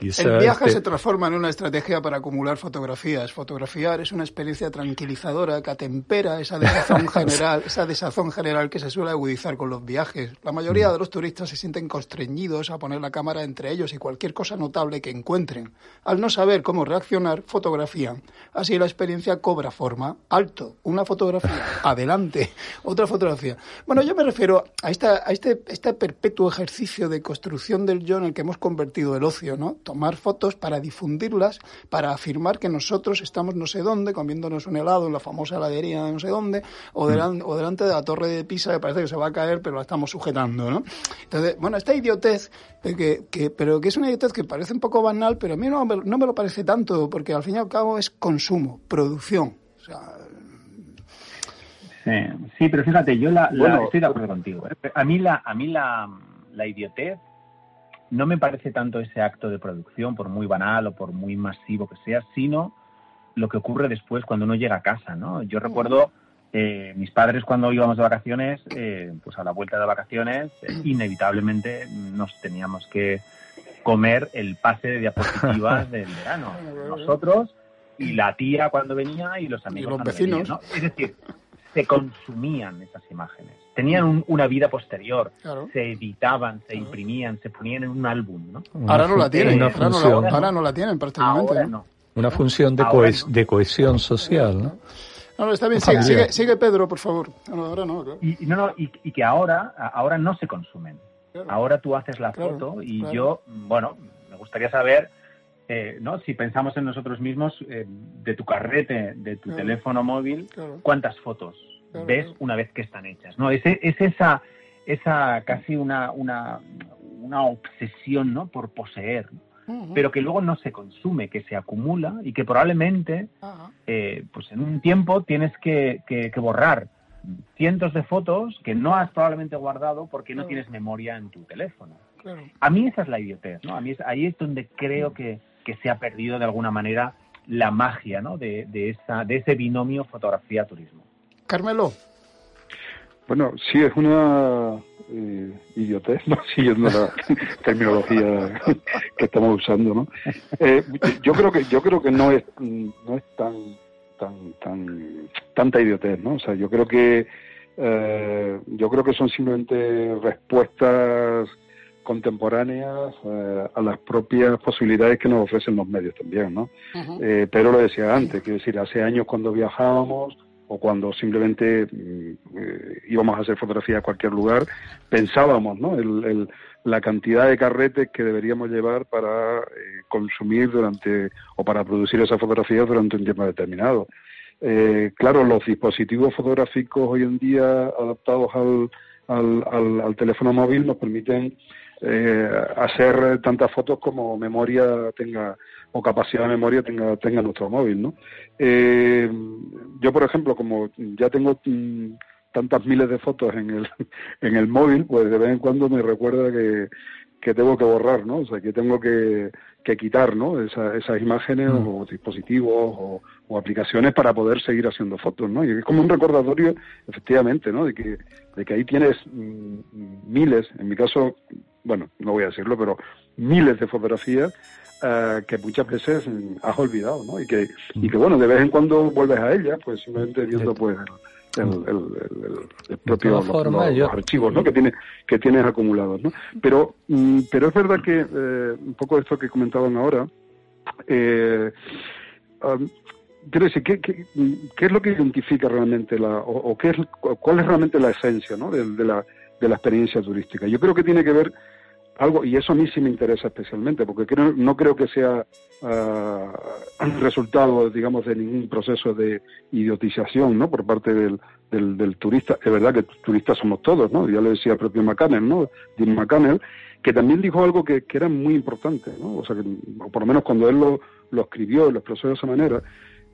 el viaje se transforma en una estrategia para acumular fotografías. Fotografiar es una experiencia tranquilizadora que atempera esa desazón general, esa desazón general que se suele agudizar con los viajes. La mayoría mm. de los turistas se sienten constreñidos a poner la cámara entre ellos y cualquier cosa notable que encuentren. Al no saber cómo reaccionar, fotografían. Así la experiencia cobra forma. Alto, una fotografía. Adelante, otra fotografía. Bueno, yo me refiero a, esta, a este, este perpetuo ejercicio de construcción del yo en el que hemos convertido el ocio, ¿no? Tomar fotos para difundirlas, para afirmar que nosotros estamos no sé dónde, comiéndonos un helado en la famosa heladería de no sé dónde, o, mm. o delante de la torre de Pisa que parece que se va a caer, pero la estamos sujetando, ¿no? Entonces, bueno, esta idiotez, que, que, pero que es una idiotez que parece un poco banal, pero a mí no, no me lo parece tanto, porque al fin y al cabo es consumo, producción. O sea, Sí, pero fíjate, yo la, estoy de acuerdo contigo. ¿eh? A mí la, a mí la, la idiotez no me parece tanto ese acto de producción, por muy banal o por muy masivo que sea, sino lo que ocurre después cuando uno llega a casa, ¿no? Yo recuerdo eh, mis padres cuando íbamos de vacaciones, eh, pues a la vuelta de vacaciones, eh, inevitablemente nos teníamos que comer el pase de diapositivas del verano. Nosotros y la tía cuando venía y los amigos. Y los vecinos. ¿no? Es decir, se consumían esas imágenes. Tenían una vida posterior, se editaban, se imprimían, se ponían en un álbum. ¿no? Ahora no la tienen, ahora, no la, ahora, no la, tienen prácticamente. ¿no? Una función de, de cohesión social, ¿no? No, está bien, sigue, sigue, Pedro, por favor. ahora no, y, no, no, y, que ahora, ahora no se consumen. Ahora tú haces la foto y yo, bueno, me gustaría saber eh, ¿no? Si pensamos en nosotros mismos, eh, de tu carrete, de tu teléfono móvil, ¿cuántas fotos ves una vez que están hechas? ¿no? Es, es esa, esa casi una, una, una obsesión ¿no? por poseer, pero que luego no se consume, que se acumula y que probablemente eh, pues en un tiempo tienes que, que, borrar cientos de fotos que no has probablemente guardado porque no tienes memoria en tu teléfono. A mí esa es la idiotez, ¿no? A mí ahí es donde creo que, que se ha perdido de alguna manera la magia ¿no? de, de, esa, de ese binomio fotografía-turismo. Carmelo. Bueno, sí, es una eh, idiotez, ¿no? siguiendo la terminología que estamos usando, ¿no? Eh, yo creo que yo creo que no es no es tan tan tan tanta idiotez, ¿no? O sea, yo creo que eh, yo creo que son simplemente respuestas contemporáneas eh, a las propias posibilidades que nos ofrecen los medios también, ¿no? Eh, pero lo decía antes, quiero decir, hace años cuando viajábamos o cuando simplemente mm, eh, íbamos a hacer fotografía a cualquier lugar, pensábamos, ¿no? El, la cantidad de carretes que deberíamos llevar para consumir durante o para producir esas fotografías durante un tiempo determinado. claro, los dispositivos fotográficos hoy en día adaptados al, al, al teléfono móvil nos permiten eh, hacer tantas fotos como memoria tenga o capacidad de memoria tenga, tenga nuestro móvil, ¿no? Eh, yo, por ejemplo, como ya tengo mm, tantas miles de fotos en el, en el móvil, pues de vez en cuando me recuerda que, que tengo que borrar, ¿no? O sea, que tengo que, que quitar, ¿no? esas imágenes mm. o dispositivos o, o, aplicaciones para poder seguir haciendo fotos, ¿no? Y es como un recordatorio, efectivamente, ¿no? De que, de que ahí tienes mm, miles, en mi caso bueno, no voy a decirlo, pero miles de fotografías eh, que muchas veces has olvidado, ¿no? Y que, y que, bueno, de vez en cuando vuelves a ellas, pues simplemente viendo, pues, el, el, propio los, archivos ¿no? que tienes que tienes acumulados ¿no? pero mm, pero es verdad que eh, un poco esto que comentaban ahora eh, um, quiero decir ¿qué, qué, qué es lo que identifica realmente la o, qué es cuál es realmente la esencia ¿no? de, de la de la experiencia turística. Yo creo que tiene que ver algo, y eso a mí sí me interesa especialmente, porque creo, no creo que sea uh, resultado, digamos, de ningún proceso de idiotización, ¿no? Por parte del, del, turista. Es verdad que turistas somos todos, ¿no? Ya lo decía el propio McCannell, ¿no? Jim McCannell, que también dijo algo que, que era muy importante, ¿no? O sea, que, por lo menos cuando él lo, lo escribió y lo expresó de esa manera,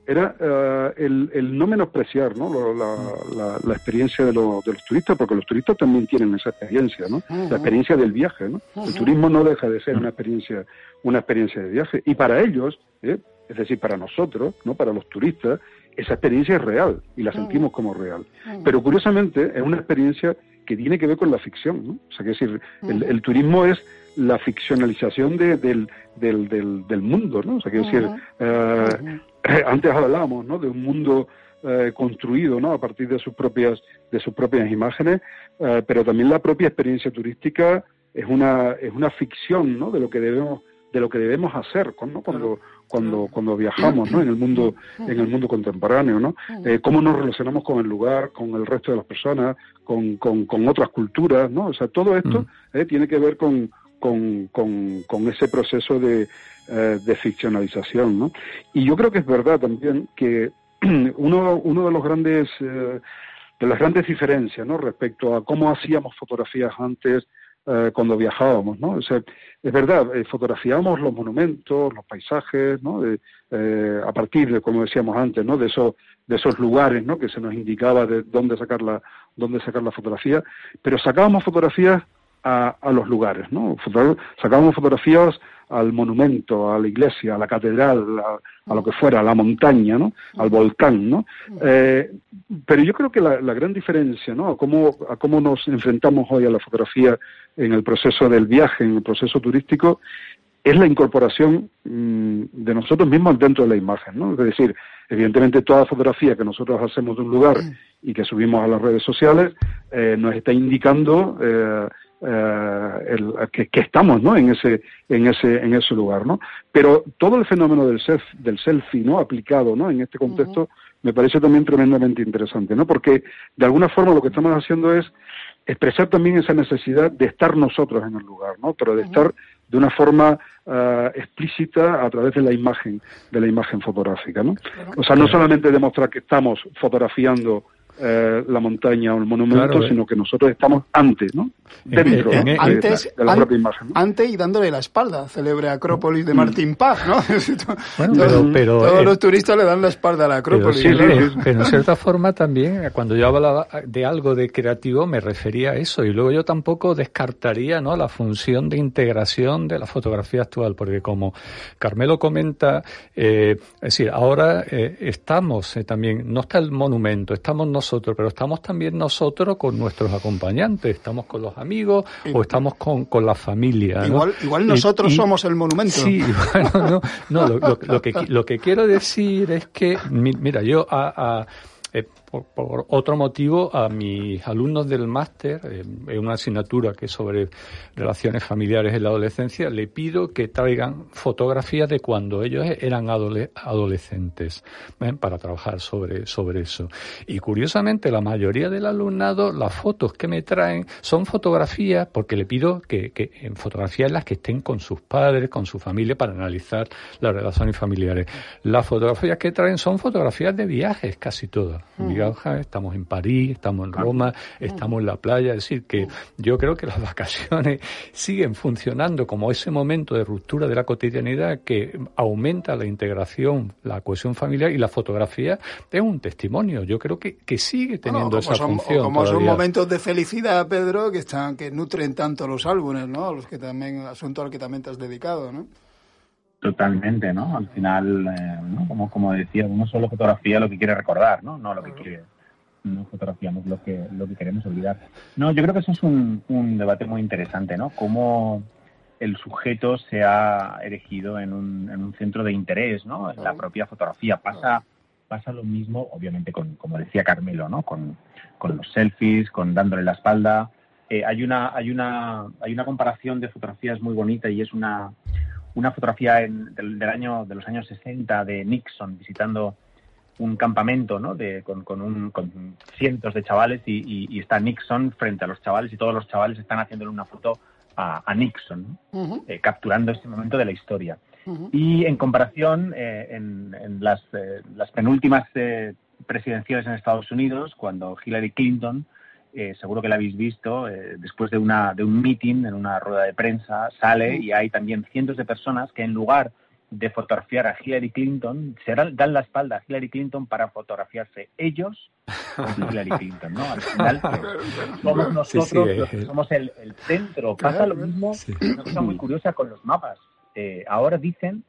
era eh, el, el, no menospreciar ¿no? La, la, experiencia de, los turistas, porque los turistas también tienen esa experiencia, ¿no? la experiencia del viaje. ¿no? El turismo no deja de ser una experiencia, una experiencia de viaje. Y para ellos, ¿eh? es decir, para nosotros, no para los turistas, esa experiencia es real y la sentimos como real. Pero curiosamente es una experiencia que tiene que ver con la ficción. ¿no? O sea, que decir, el, el turismo es la ficcionalización de, del, del, del, mundo, ¿no? O sea, quiero decir, eh, antes hablábamos, ¿no? De un mundo eh, construido, ¿no? A partir de sus propias, de sus propias imágenes, eh, pero también la propia experiencia turística es una, es una ficción, ¿no? De lo que debemos, de lo que debemos hacer, ¿no? Cuando, cuando, cuando viajamos, ¿no? En el mundo, en el mundo contemporáneo, ¿no? cómo nos relacionamos con el lugar, con el resto de las personas, con, con, con otras culturas, ¿no? O sea, todo esto tiene que ver con con, con, ese proceso de, eh, de ficcionalización. ¿no? Y yo creo que es verdad también que uno, uno de los grandes eh, de las grandes diferencias ¿no? respecto a cómo hacíamos fotografías antes eh, cuando viajábamos, ¿no? es verdad, fotografiábamos los monumentos, los paisajes, ¿no? a partir de, como decíamos antes, ¿no? De esos, de esos lugares, ¿no? Que se nos indicaba de dónde sacar la, dónde sacar la fotografía, pero sacábamos fotografías a, los lugares, ¿no? sacábamos fotografías al monumento, a la iglesia, a la catedral, a, lo que fuera, a la montaña, ¿no? Al volcán, ¿no? Eh, pero yo creo que la, gran diferencia, ¿no? A cómo, a cómo nos enfrentamos hoy a la fotografía en el proceso del viaje, en el proceso turístico, es la incorporación mm, de nosotros mismos dentro de la imagen, ¿no? Es decir, evidentemente toda fotografía que nosotros hacemos de un lugar y que subimos a las redes sociales eh, nos está indicando eh, el, que, estamos ¿no? en, ese, en, ese, en ese lugar. ¿no? Pero todo el fenómeno del, self, del selfie ¿no? aplicado ¿no? en este contexto me parece también tremendamente interesante, ¿no? porque de alguna forma lo que estamos haciendo es expresar también esa necesidad de estar nosotros en el lugar, ¿no? pero de estar de una forma uh, explícita a través de la imagen, de la imagen fotográfica, ¿no? O sea, no solamente demostrar que estamos fotografiando eh, la montaña o el monumento, eh. sino que nosotros estamos antes, ¿no? Dentro de, antes, la, propia imagen. Antes y dándole la espalda, celebre Acrópolis de. Martín Paz, ¿no? bueno, pero, todos, los turistas le dan la espalda a la Acrópolis. Pero, pero, en cierta forma también, cuando yo hablaba de algo de creativo, me refería a eso. Y luego yo tampoco descartaría ¿no? la función de integración de la fotografía actual, porque como Carmelo comenta, eh, es decir, ahora estamos también, no está el monumento, estamos nosotros pero estamos también nosotros con nuestros acompañantes, estamos con los amigos o estamos con, con la familia. Igual, igual nosotros somos el monumento. Sí, bueno, no, lo, lo, que, lo que quiero decir es que, mira, yo a, a eh, por, otro motivo, a mis alumnos del máster, en una asignatura que es sobre relaciones familiares en la adolescencia, le pido que traigan fotografías de cuando ellos eran adolescentes ¿eh? para trabajar sobre, sobre eso. Y curiosamente, la mayoría del alumnado, las fotos que me traen son fotografías, porque le pido que, que en fotografías las que estén con sus padres, con su familia, para analizar las relaciones familiares. Las fotografías que traen son fotografías de viajes, casi todas estamos en París, estamos en Roma, estamos en la playa. Es decir, que yo creo que las vacaciones siguen funcionando como ese momento de ruptura de la cotidianidad que aumenta la integración, la cohesión familiar y la fotografía es un testimonio. Yo creo que, que sigue teniendo esa función. Como son momentos de felicidad, Pedro, que están que nutren tanto los álbumes, ¿no? Los que también, asunto al que también te has dedicado, ¿no? Totalmente, ¿no? Al final, eh, ¿no? como, como decía, uno solo fotografía lo que quiere recordar, ¿no? No lo que quiere, no fotografiamos lo que, lo que queremos olvidar. No, yo creo que eso es un, un debate muy interesante, ¿no? Cómo el sujeto se ha erigido en un, en un centro de interés, ¿no? En la propia fotografía. Pasa, pasa lo mismo, obviamente, con, como decía Carmelo, ¿no? Con, con los selfies, con dándole la espalda. Eh, hay, una, hay, una, hay una comparación de fotografías muy bonita y es una una fotografía del, año de los años 60 de Nixon visitando un campamento ¿no? de, con, con, cientos de chavales y, está Nixon frente a los chavales y todos los chavales están haciéndole una foto a, Nixon, eh, capturando este momento de la historia. Y en comparación, eh, en, las, eh, las, penúltimas presidenciales en Estados Unidos, cuando Hillary Clinton eh, seguro que la habéis visto, eh, después de, una, de un meeting, en una rueda de prensa, sale y hay también cientos de personas que en lugar de fotografiar a Hillary Clinton, se dan la espalda a Hillary Clinton para fotografiarse ellos con Hillary Clinton, ¿no? Al final somos nosotros somos el, centro. Pasa lo mismo, una cosa muy curiosa con los mapas. Eh, ahora dicen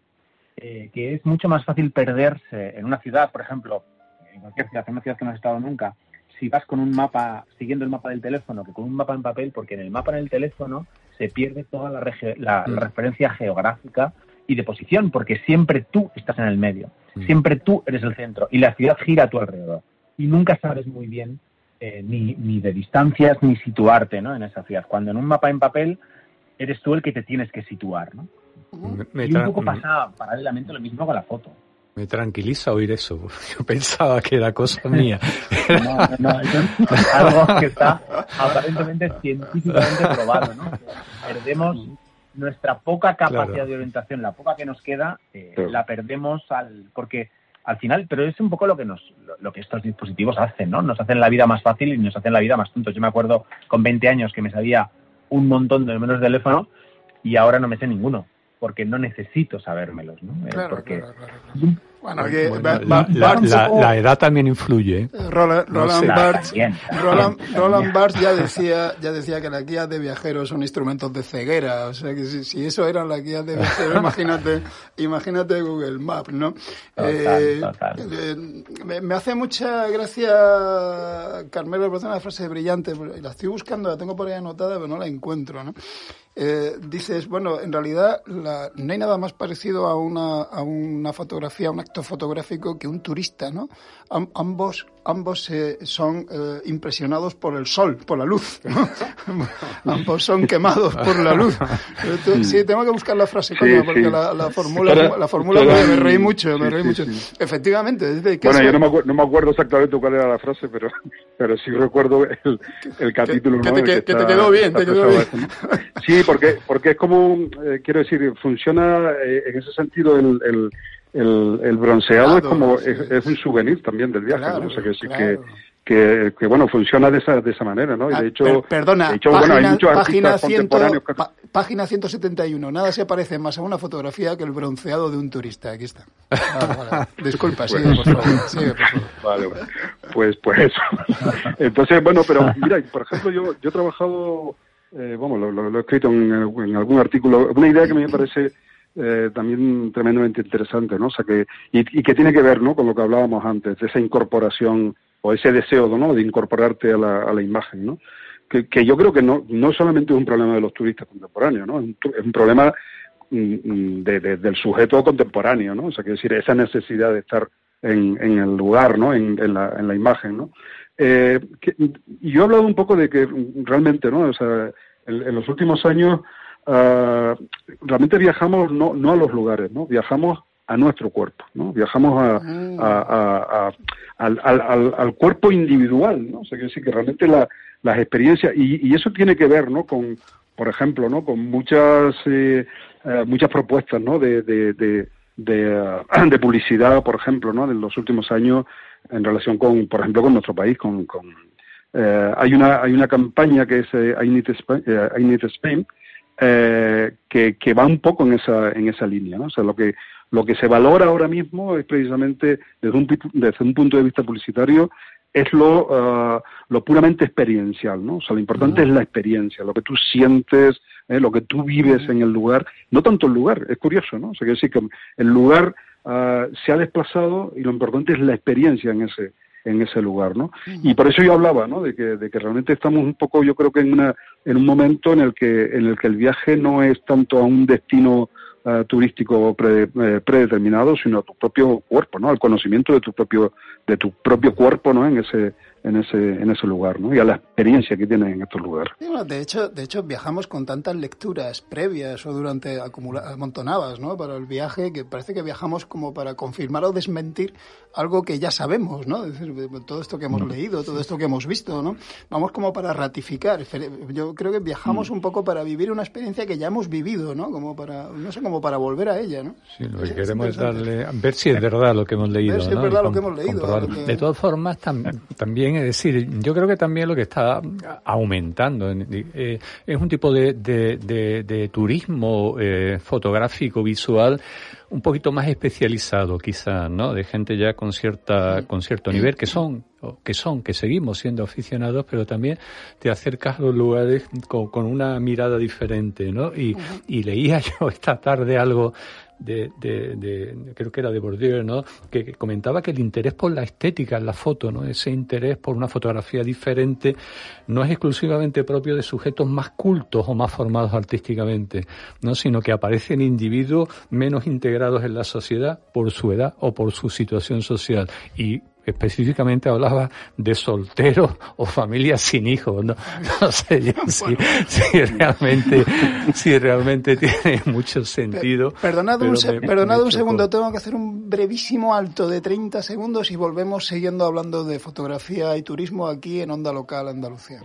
que es mucho más fácil perderse en una ciudad, por ejemplo, en cualquier ciudad, en una ciudad que no has estado nunca, si vas con un mapa, siguiendo el mapa del teléfono, que con un mapa en papel, porque en el mapa en el teléfono se pierde toda la, la, mm. referencia geográfica y de posición, porque siempre tú estás en el medio, mm. siempre tú eres el centro y la ciudad gira a tu alrededor. Y nunca sabes muy bien eh, ni, ni de distancias ni situarte ¿no? en esa ciudad. Cuando en un mapa en papel eres tú el que te tienes que situar. ¿no? y un poco pasa paralelamente lo mismo con la foto. Me tranquiliza oír eso. Yo pensaba que era cosa mía. No, no, es algo que está aparentemente científicamente probado, ¿no? Perdemos, nuestra poca capacidad de orientación, la poca que nos queda, eh, la perdemos al porque al final, pero es un poco lo que nos lo que estos dispositivos hacen, ¿no? Nos hacen la vida más fácil y nos hacen la vida más tontos. Yo me acuerdo con 20 años que me sabía un montón de números de teléfono y ahora no me sé ninguno porque no necesito sabérmelos, ¿no? Eh, claro, porque claro, bueno, que la, edad también influye. Roland, Barthes, Roland, Barthes ya decía, ya decía que las guías de viajeros son instrumentos de ceguera. O sea que si, eso eran las guías de viajeros, imagínate, imagínate Google Maps, ¿no? eh, eh me, hace mucha gracia, Carmelo, me una frase brillante, la estoy buscando, la tengo por ahí anotada, pero no la encuentro, ¿no? Eh, dices, bueno, en realidad la, no hay nada más parecido a una, a una fotografía, a una fotográfico que un turista, ¿no? ambos ambos eh, son eh, impresionados por el sol, por la luz. ambos son quemados por la luz. sí, tengo que buscar la frase, coño, porque la, la, fórmula, la fórmula me, reí mucho, me reí mucho. Efectivamente. bueno, yo no me, no me, acuerdo exactamente cuál era la frase, pero, pero sí recuerdo el, el capítulo que, que, te, quedó bien, te quedó bien. Sí, porque, porque es como, eh, quiero decir, funciona en ese sentido el, el el, el bronceado es como es, un souvenir también del viaje, ¿no? O sea que sí que, que, que, bueno funciona de esa de esa manera, ¿no? Y de ah, hecho, perdona, de hecho, página, bueno, hay muchos página, artistas contemporáneos que... página 171. Nada se parece más a una fotografía que el bronceado de un turista. Aquí está. Ah, Disculpa, sigue, por favor. Sigue, por favor. Vale, pues pues eso. Entonces, bueno, pero mira, por ejemplo, yo yo he trabajado, eh, bueno, lo, lo, he escrito en, en algún artículo, una idea que me parece eh, también tremendamente interesante, ¿no? O sea que, y, que tiene que ver, ¿no? Con lo que hablábamos antes, de esa incorporación o ese deseo, ¿no? De incorporarte a la, a la imagen, ¿no? Que, yo creo que no, no solamente es un problema de los turistas contemporáneos, ¿no? Es un, es un problema mm, mm, de, del sujeto contemporáneo, ¿no? O sea, que decir, esa necesidad de estar en, el lugar, ¿no? En, la, en la imagen, ¿no? Eh, y yo he hablado un poco de que realmente, ¿no? O sea, en los últimos años uh, realmente viajamos no, no a los lugares, ¿no? Viajamos a nuestro cuerpo, ¿no? Viajamos a, mm. a, a, al, al, al, cuerpo individual, ¿no? O sea, que sí que realmente la, las experiencias, y, y, eso tiene que ver, ¿no? Con, por ejemplo, ¿no? Con muchas, eh, eh, muchas propuestas, ¿no? De, de, de, de, uh, de, publicidad, por ejemplo, ¿no? De los últimos años en relación con, por ejemplo, con nuestro país, con, con eh, hay una hay una campaña que es eh, I, Need Spain, eh, I Need Spain eh, que, que, va un poco en esa, en esa línea. ¿no? O sea, lo que, lo que se valora ahora mismo es precisamente desde un, desde un punto de vista publicitario es lo, uh, lo puramente experiencial, ¿no? O sea, lo importante es la experiencia, lo que tú sientes, eh, lo que tú vives en el lugar, no tanto el lugar, es curioso, ¿no? O sea, que decir que el lugar uh, se ha desplazado y lo importante es la experiencia en ese, en ese lugar, ¿no? Y por eso yo hablaba, ¿no? De que, de que realmente estamos un poco, yo creo que en una, en un momento en el que, en el que el viaje no es tanto a un destino uh, turístico pre, eh, predeterminado, sino a tu propio cuerpo, ¿no? Al conocimiento de tu propio, de tu propio cuerpo, ¿no? En ese, en ese, en ese lugar, ¿no? Y a la experiencia que tienen en estos lugares. de hecho, de hecho viajamos con tantas lecturas previas o durante amontonadas, ¿no? Para el viaje que parece que viajamos como para confirmar o desmentir algo que ya sabemos, ¿no? Es decir, todo esto que hemos mm. leído, todo esto que hemos visto, ¿no? Vamos como para ratificar. Yo creo que viajamos mm. un poco para vivir una experiencia que ya hemos vivido, ¿no? Como para, no sé, como para volver a ella, ¿no? Sí, lo que queremos es darle, ver si es verdad lo que hemos leído, ver si es verdad lo que hemos leído. De todas formas, también es decir, yo creo que también lo que está aumentando eh, es un tipo de, de, turismo eh, fotográfico, visual, un poquito más especializado quizás, ¿no? De gente ya con cierta, con cierto nivel, que son, que son, que seguimos siendo aficionados, pero también te acercas a los lugares con, con una mirada diferente, ¿no? Y, y leía yo esta tarde algo de, de, de, creo que era de Bourdieu, ¿no? Que, comentaba que el interés por la estética en la foto, ¿no? Ese interés por una fotografía diferente no es exclusivamente propio de sujetos más cultos o más formados artísticamente, ¿no? Sino que aparecen individuos menos integrados en la sociedad por su edad o por su situación social y específicamente hablaba de solteros o familias sin hijos. No, sé yo si, realmente, si realmente tiene mucho sentido. Perdonad un, perdonad un segundo, tengo que hacer un brevísimo alto de 30 segundos y volvemos siguiendo hablando de fotografía y turismo aquí en Onda Local Andalucía.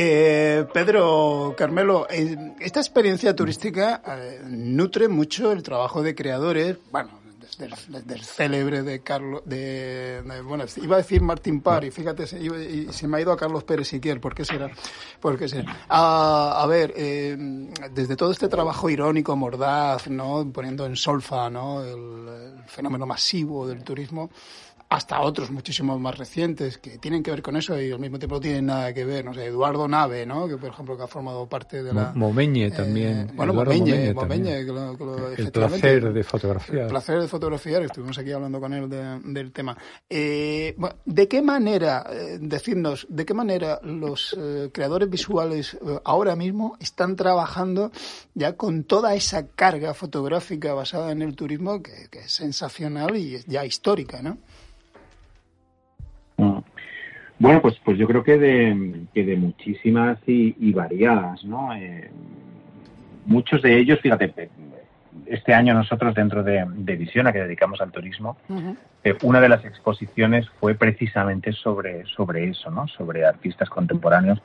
Eh, Pedro, Carmelo, eh, esta experiencia turística eh, nutre mucho el trabajo de creadores, bueno, desde el, célebre de Carlos, de, bueno, iba a decir Martín Parry, fíjate, se, y se me ha ido a Carlos Pérez Siquier, ¿por qué será? ¿Por qué será? A, ver, desde todo este trabajo irónico, mordaz, ¿no? Poniendo en solfa, ¿no? el fenómeno masivo del turismo, hasta otros muchísimos más recientes que tienen que ver con eso y al mismo tiempo no tienen nada que ver. No sé, Eduardo Nave, ¿no? que por ejemplo que ha formado parte de la... Momeñe eh, también. bueno, Momeñe, Momeñe, que lo, El placer de fotografiar. El placer de fotografiar, estuvimos aquí hablando con él del tema. Eh, ¿De qué manera, eh, decirnos, de qué manera los creadores visuales ahora mismo están trabajando ya con toda esa carga fotográfica basada en el turismo que, que es sensacional y es ya histórica, ¿no? Bueno, pues, pues yo creo que de, que de muchísimas y, variadas, ¿no? Eh, muchos de ellos, fíjate, este año nosotros dentro de, de Visión, a que dedicamos al turismo, eh, una de las exposiciones fue precisamente sobre, sobre eso, ¿no? Sobre artistas contemporáneos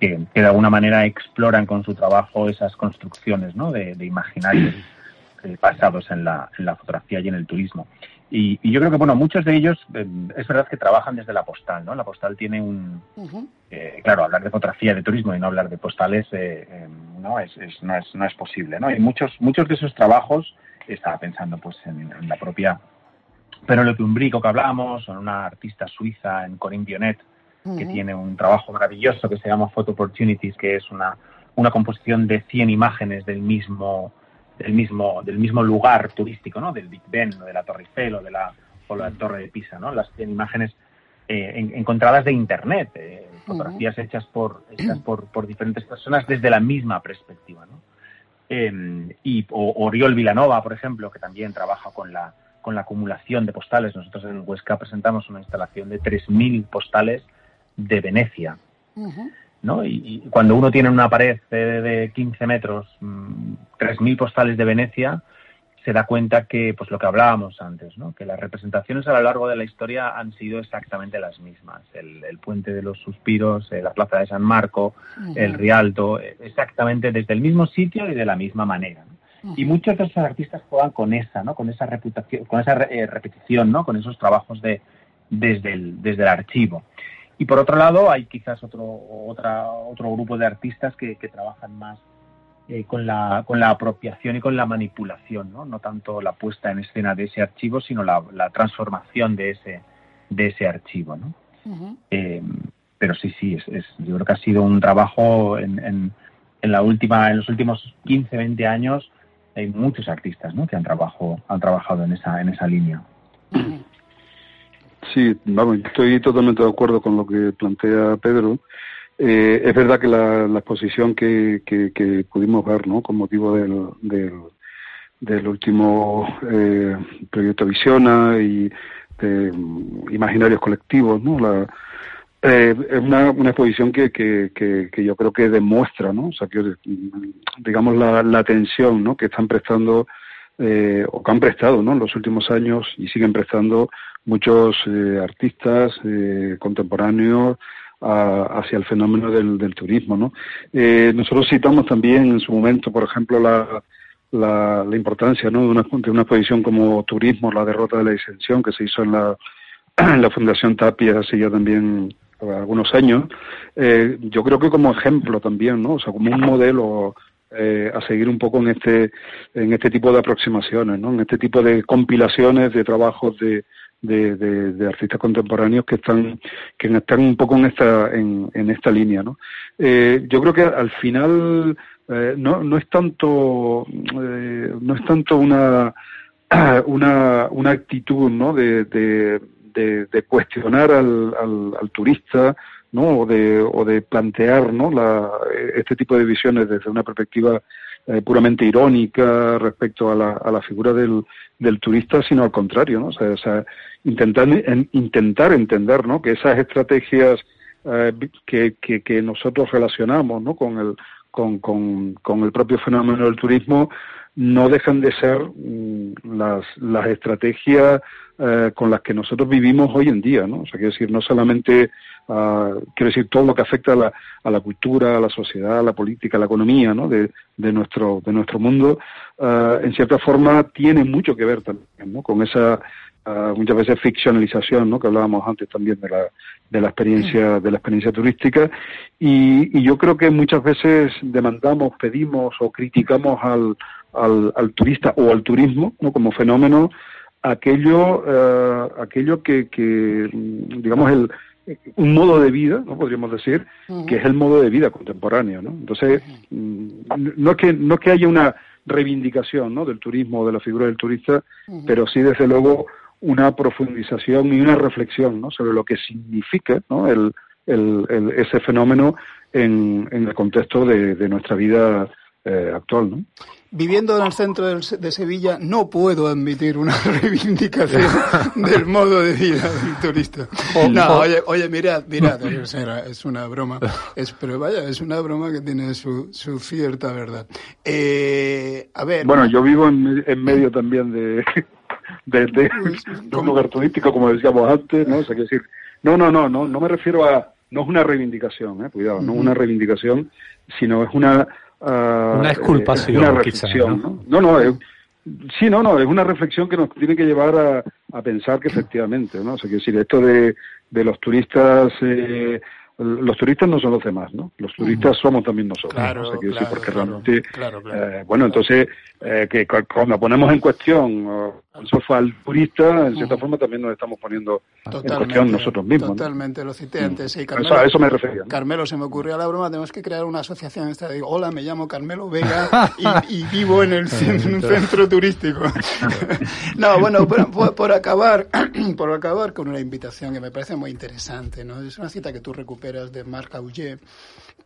que, de alguna manera exploran con su trabajo esas construcciones, ¿no? De, de imaginarios eh, basados en la, en la fotografía y en el turismo. Y, yo creo que, bueno, muchos de ellos eh, es verdad que trabajan desde la postal, ¿no? La postal tiene un... Eh, claro, hablar de fotografía de turismo y no hablar de postales eh, no, es, no, es, no es posible, ¿no? Y muchos, muchos de esos trabajos, estaba pensando pues en, la propia pero lo que un brico que hablamos, o en una artista suiza, en Corinne Bionet, que tiene un trabajo maravilloso que se llama Photo Opportunities, que es una, una composición de 100 imágenes del mismo del mismo, del mismo lugar turístico, ¿no? Del Big Ben, o de la Torre Eiffel o de la, o la Torre de Pisa, ¿no? Las 100 imágenes eh, encontradas de Internet, eh, fotografías hechas, por, hechas por, por, diferentes personas desde la misma perspectiva, ¿no? Em, y Oriol Vilanova, por ejemplo, que también trabaja con la, con la acumulación de postales. Nosotros en Huesca presentamos una instalación de 3.000 postales de Venecia. ¿No? Y, cuando uno tiene una pared de, 15 metros, 3.000 mm, postales de Venecia, se da cuenta que, pues lo que hablábamos antes, ¿no? que las representaciones a lo largo de la historia han sido exactamente las mismas. El, puente de los suspiros, eh, la plaza de San Marco, el Rialto, eh, exactamente desde el mismo sitio y de la misma manera. Y muchos de esos artistas juegan con esa, ¿no? con esa reputación, con esa eh, repetición, ¿no? con esos trabajos de, desde, el, desde el archivo. Y por otro lado, hay quizás otro, otra, otro grupo de artistas que, trabajan más eh, con, la, con la apropiación y con la manipulación, ¿no? no tanto la puesta en escena de ese archivo, sino la, transformación de ese, de ese archivo. ¿no? Eh, pero sí, sí, es, es, yo creo que ha sido un trabajo en, en, en, la última, en los últimos 15, 20 años, hay muchos artistas ¿no? que han, trabajo, han trabajado en esa, en esa línea. Sí, vamos, estoy totalmente de acuerdo con lo que plantea Pedro. Eh, es verdad que la, exposición que, que, pudimos ver, ¿no? Con motivo del, del, último eh, proyecto Visiona y de imaginarios colectivos, ¿no? La, eh, es una, una exposición que, que, que, yo creo que demuestra, ¿no? O sea, que digamos la, la atención, ¿no? Que están prestando eh, o que han prestado, ¿no? En los últimos años y siguen prestando muchos eh, artistas eh, contemporáneos hacia el fenómeno del, turismo. ¿no? Eh, nosotros citamos también en su momento, por ejemplo, la, la, importancia ¿no? de, una, de una exposición como Turismo, la derrota de la disensión, que se hizo en la, en la Fundación Tapia hace ya también algunos años. yo creo que como ejemplo también, ¿no? o sea, como un modelo a seguir un poco en este en este tipo de aproximaciones, ¿no? En este tipo de compilaciones de trabajos de, de, de, artistas contemporáneos que están que están un poco en esta en, esta línea no eh, yo creo que al final eh, no no es tanto eh, no es tanto una una una actitud no de, de, de, cuestionar al, al, al, turista no o de o de plantear no la, este tipo de visiones desde una perspectiva eh, puramente irónica respecto a la, a la figura del, del turista, sino al contrario, ¿no? O sea, intentar, intentar entender, ¿no? Que esas estrategias eh, que, que, que, nosotros relacionamos, ¿no? Con el, con, con, con el propio fenómeno del turismo, no dejan de ser mm, las, las estrategias eh, con las que nosotros vivimos hoy en día, ¿no? O sea, quiero decir, no solamente, uh, quiero decir, todo lo que afecta a la, a la cultura, a la sociedad, a la política, a la economía, ¿no? De, de nuestro, de nuestro mundo, uh, en cierta forma tiene mucho que ver también, ¿no? Con esa, uh, muchas veces ficcionalización, ¿no? Que hablábamos antes también de la, de la experiencia, de la experiencia turística, y, y yo creo que muchas veces demandamos, pedimos o criticamos al, al, al turista o al turismo, ¿no? Como fenómeno, aquello, uh, aquello que, que, digamos, el, un modo de vida, ¿no? podríamos decir, uh -huh. que es el modo de vida contemporáneo. ¿no? Entonces, -huh. no, es que, no es que haya una reivindicación ¿no? del turismo o de la figura del turista, pero sí, desde luego, una profundización y una reflexión ¿no? sobre lo que significa ¿no? el, el, el, ese fenómeno en, en el contexto de, de nuestra vida eh, actual. ¿no? Viviendo en el centro de Sevilla, no puedo admitir una reivindicación del modo de vida del turista. No, oye, oye mirad, mirad, es una broma, es, pero vaya, es una broma que tiene su, su cierta verdad. Eh, a ver. Bueno, yo vivo en, en medio también de, de, de, de, un lugar turístico, como decíamos antes, ¿no? O sea, que decir, no, no, no, no, no me refiero a, no es una reivindicación, eh, cuidado, no es una reivindicación, sino es una Uh, una exculpación, una reflexión, quizá, ¿no? ¿no? No, es, sí, no, no, es una reflexión que nos tiene que llevar a, a pensar que efectivamente, ¿no? O sea, que decir, esto de, de los turistas, eh, los turistas no son los demás, ¿no? Los turistas somos también nosotros. Claro, ¿no? o sea, que claro, decir, porque claro, realmente, claro, claro. Eh, bueno, entonces, eh, que cuando ponemos en cuestión eso fue al turista, en cierta uh -huh. forma también nos estamos poniendo totalmente, en cuestión nosotros mismos. Totalmente, ¿no? lo cité antes. Sí, Carmelo, eso, a eso me refería. ¿no? Carmelo, se me ocurrió la broma, tenemos que crear una asociación esta. Digo, hola, me llamo Carmelo Vega y, y vivo en, el, en un centro turístico. no, bueno, por, por, acabar, por acabar con una invitación que me parece muy interesante, ¿no? Es una cita que tú recuperas de Marc Augé,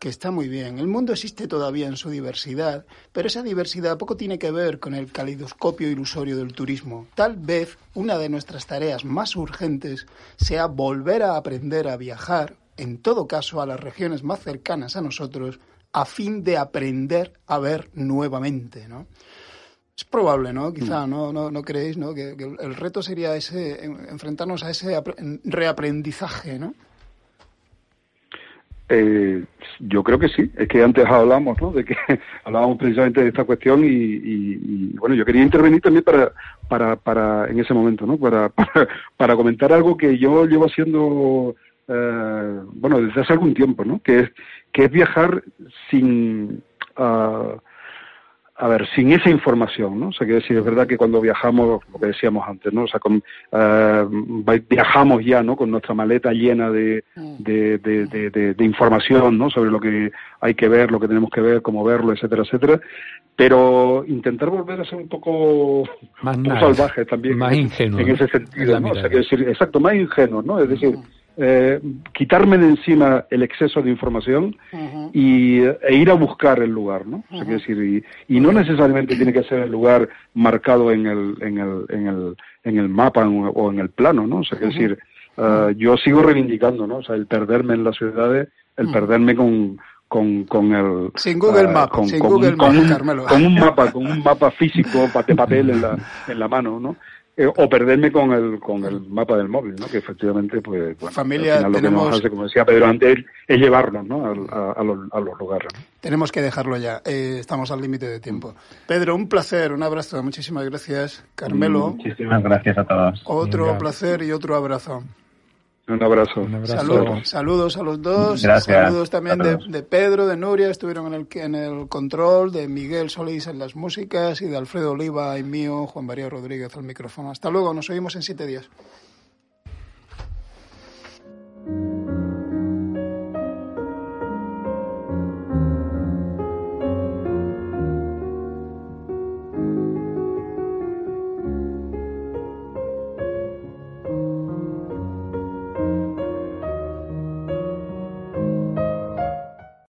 que está muy bien. El mundo existe todavía en su diversidad, pero esa diversidad poco tiene que ver con el calidoscopio ilusorio del turismo. Tal vez una de nuestras tareas más urgentes sea volver a aprender a viajar, en todo caso a las regiones más cercanas a nosotros, a fin de aprender a ver nuevamente, ¿no? Es probable, ¿no? Quizá, ¿no? ¿No, no creéis, ¿no? Que, que el reto sería ese, enfrentarnos a ese reaprendizaje, ¿no? Eh, yo creo que sí. Es que antes hablamos, ¿no? De que hablábamos precisamente de esta cuestión y, y, bueno, yo quería intervenir también para, para, para en ese momento, ¿no? Para, para, para comentar algo que yo llevo haciendo, eh, bueno, desde hace algún tiempo, ¿no? Que es, que es viajar sin, uh, a ver, sin esa información, ¿no? O sea, que decir, es verdad que cuando viajamos, lo que decíamos antes, ¿no? O sea, con, uh, viajamos ya, ¿no? Con nuestra maleta llena de, de, de, de, de, información, ¿no? Sobre lo que hay que ver, lo que tenemos que ver, cómo verlo, etcétera, etcétera. Pero intentar volver a ser un poco, más un poco salvaje también. Más ingenuo. En, en ese sentido, ¿no? O sea, que decir, exacto, más ingenuo, ¿no? Es decir, eh, quitarme de encima el exceso de información uh -huh. y, e ir a buscar el lugar, ¿no? Uh -huh. o sea, decir, y, y, no necesariamente tiene que ser el lugar marcado en el, en el, en el, en el mapa o en el plano, ¿no? O sea, uh -huh. decir, uh, yo sigo reivindicando, ¿no? O sea, el perderme en las ciudades, el perderme con, con, con el sin Google uh, Maps, con, sin con, Google con, Maps, un, con un mapa, con un mapa físico de papel en la, en la mano, ¿no? Eh, o perderme con el con el mapa del móvil, ¿no? Que efectivamente, pues, bueno, Familia, al final lo tenemos... que nos hace, como decía Pedro antes, es llevarnos, ¿no? A, a, a, los, a los, lugares. ¿no? Tenemos que dejarlo ya. Eh, estamos al límite de tiempo. Pedro, un placer, un abrazo, muchísimas gracias. Carmelo. Muchísimas gracias a todos. Otro placer y otro abrazo. Un abrazo. Un abrazo. Salud, saludos a los dos. Gracias. Saludos también de, de, Pedro, de Nuria, estuvieron en el, en el control, de Miguel Solís en las músicas y de Alfredo Oliva y mío, Juan María Rodríguez al micrófono. Hasta luego, nos oímos en siete días.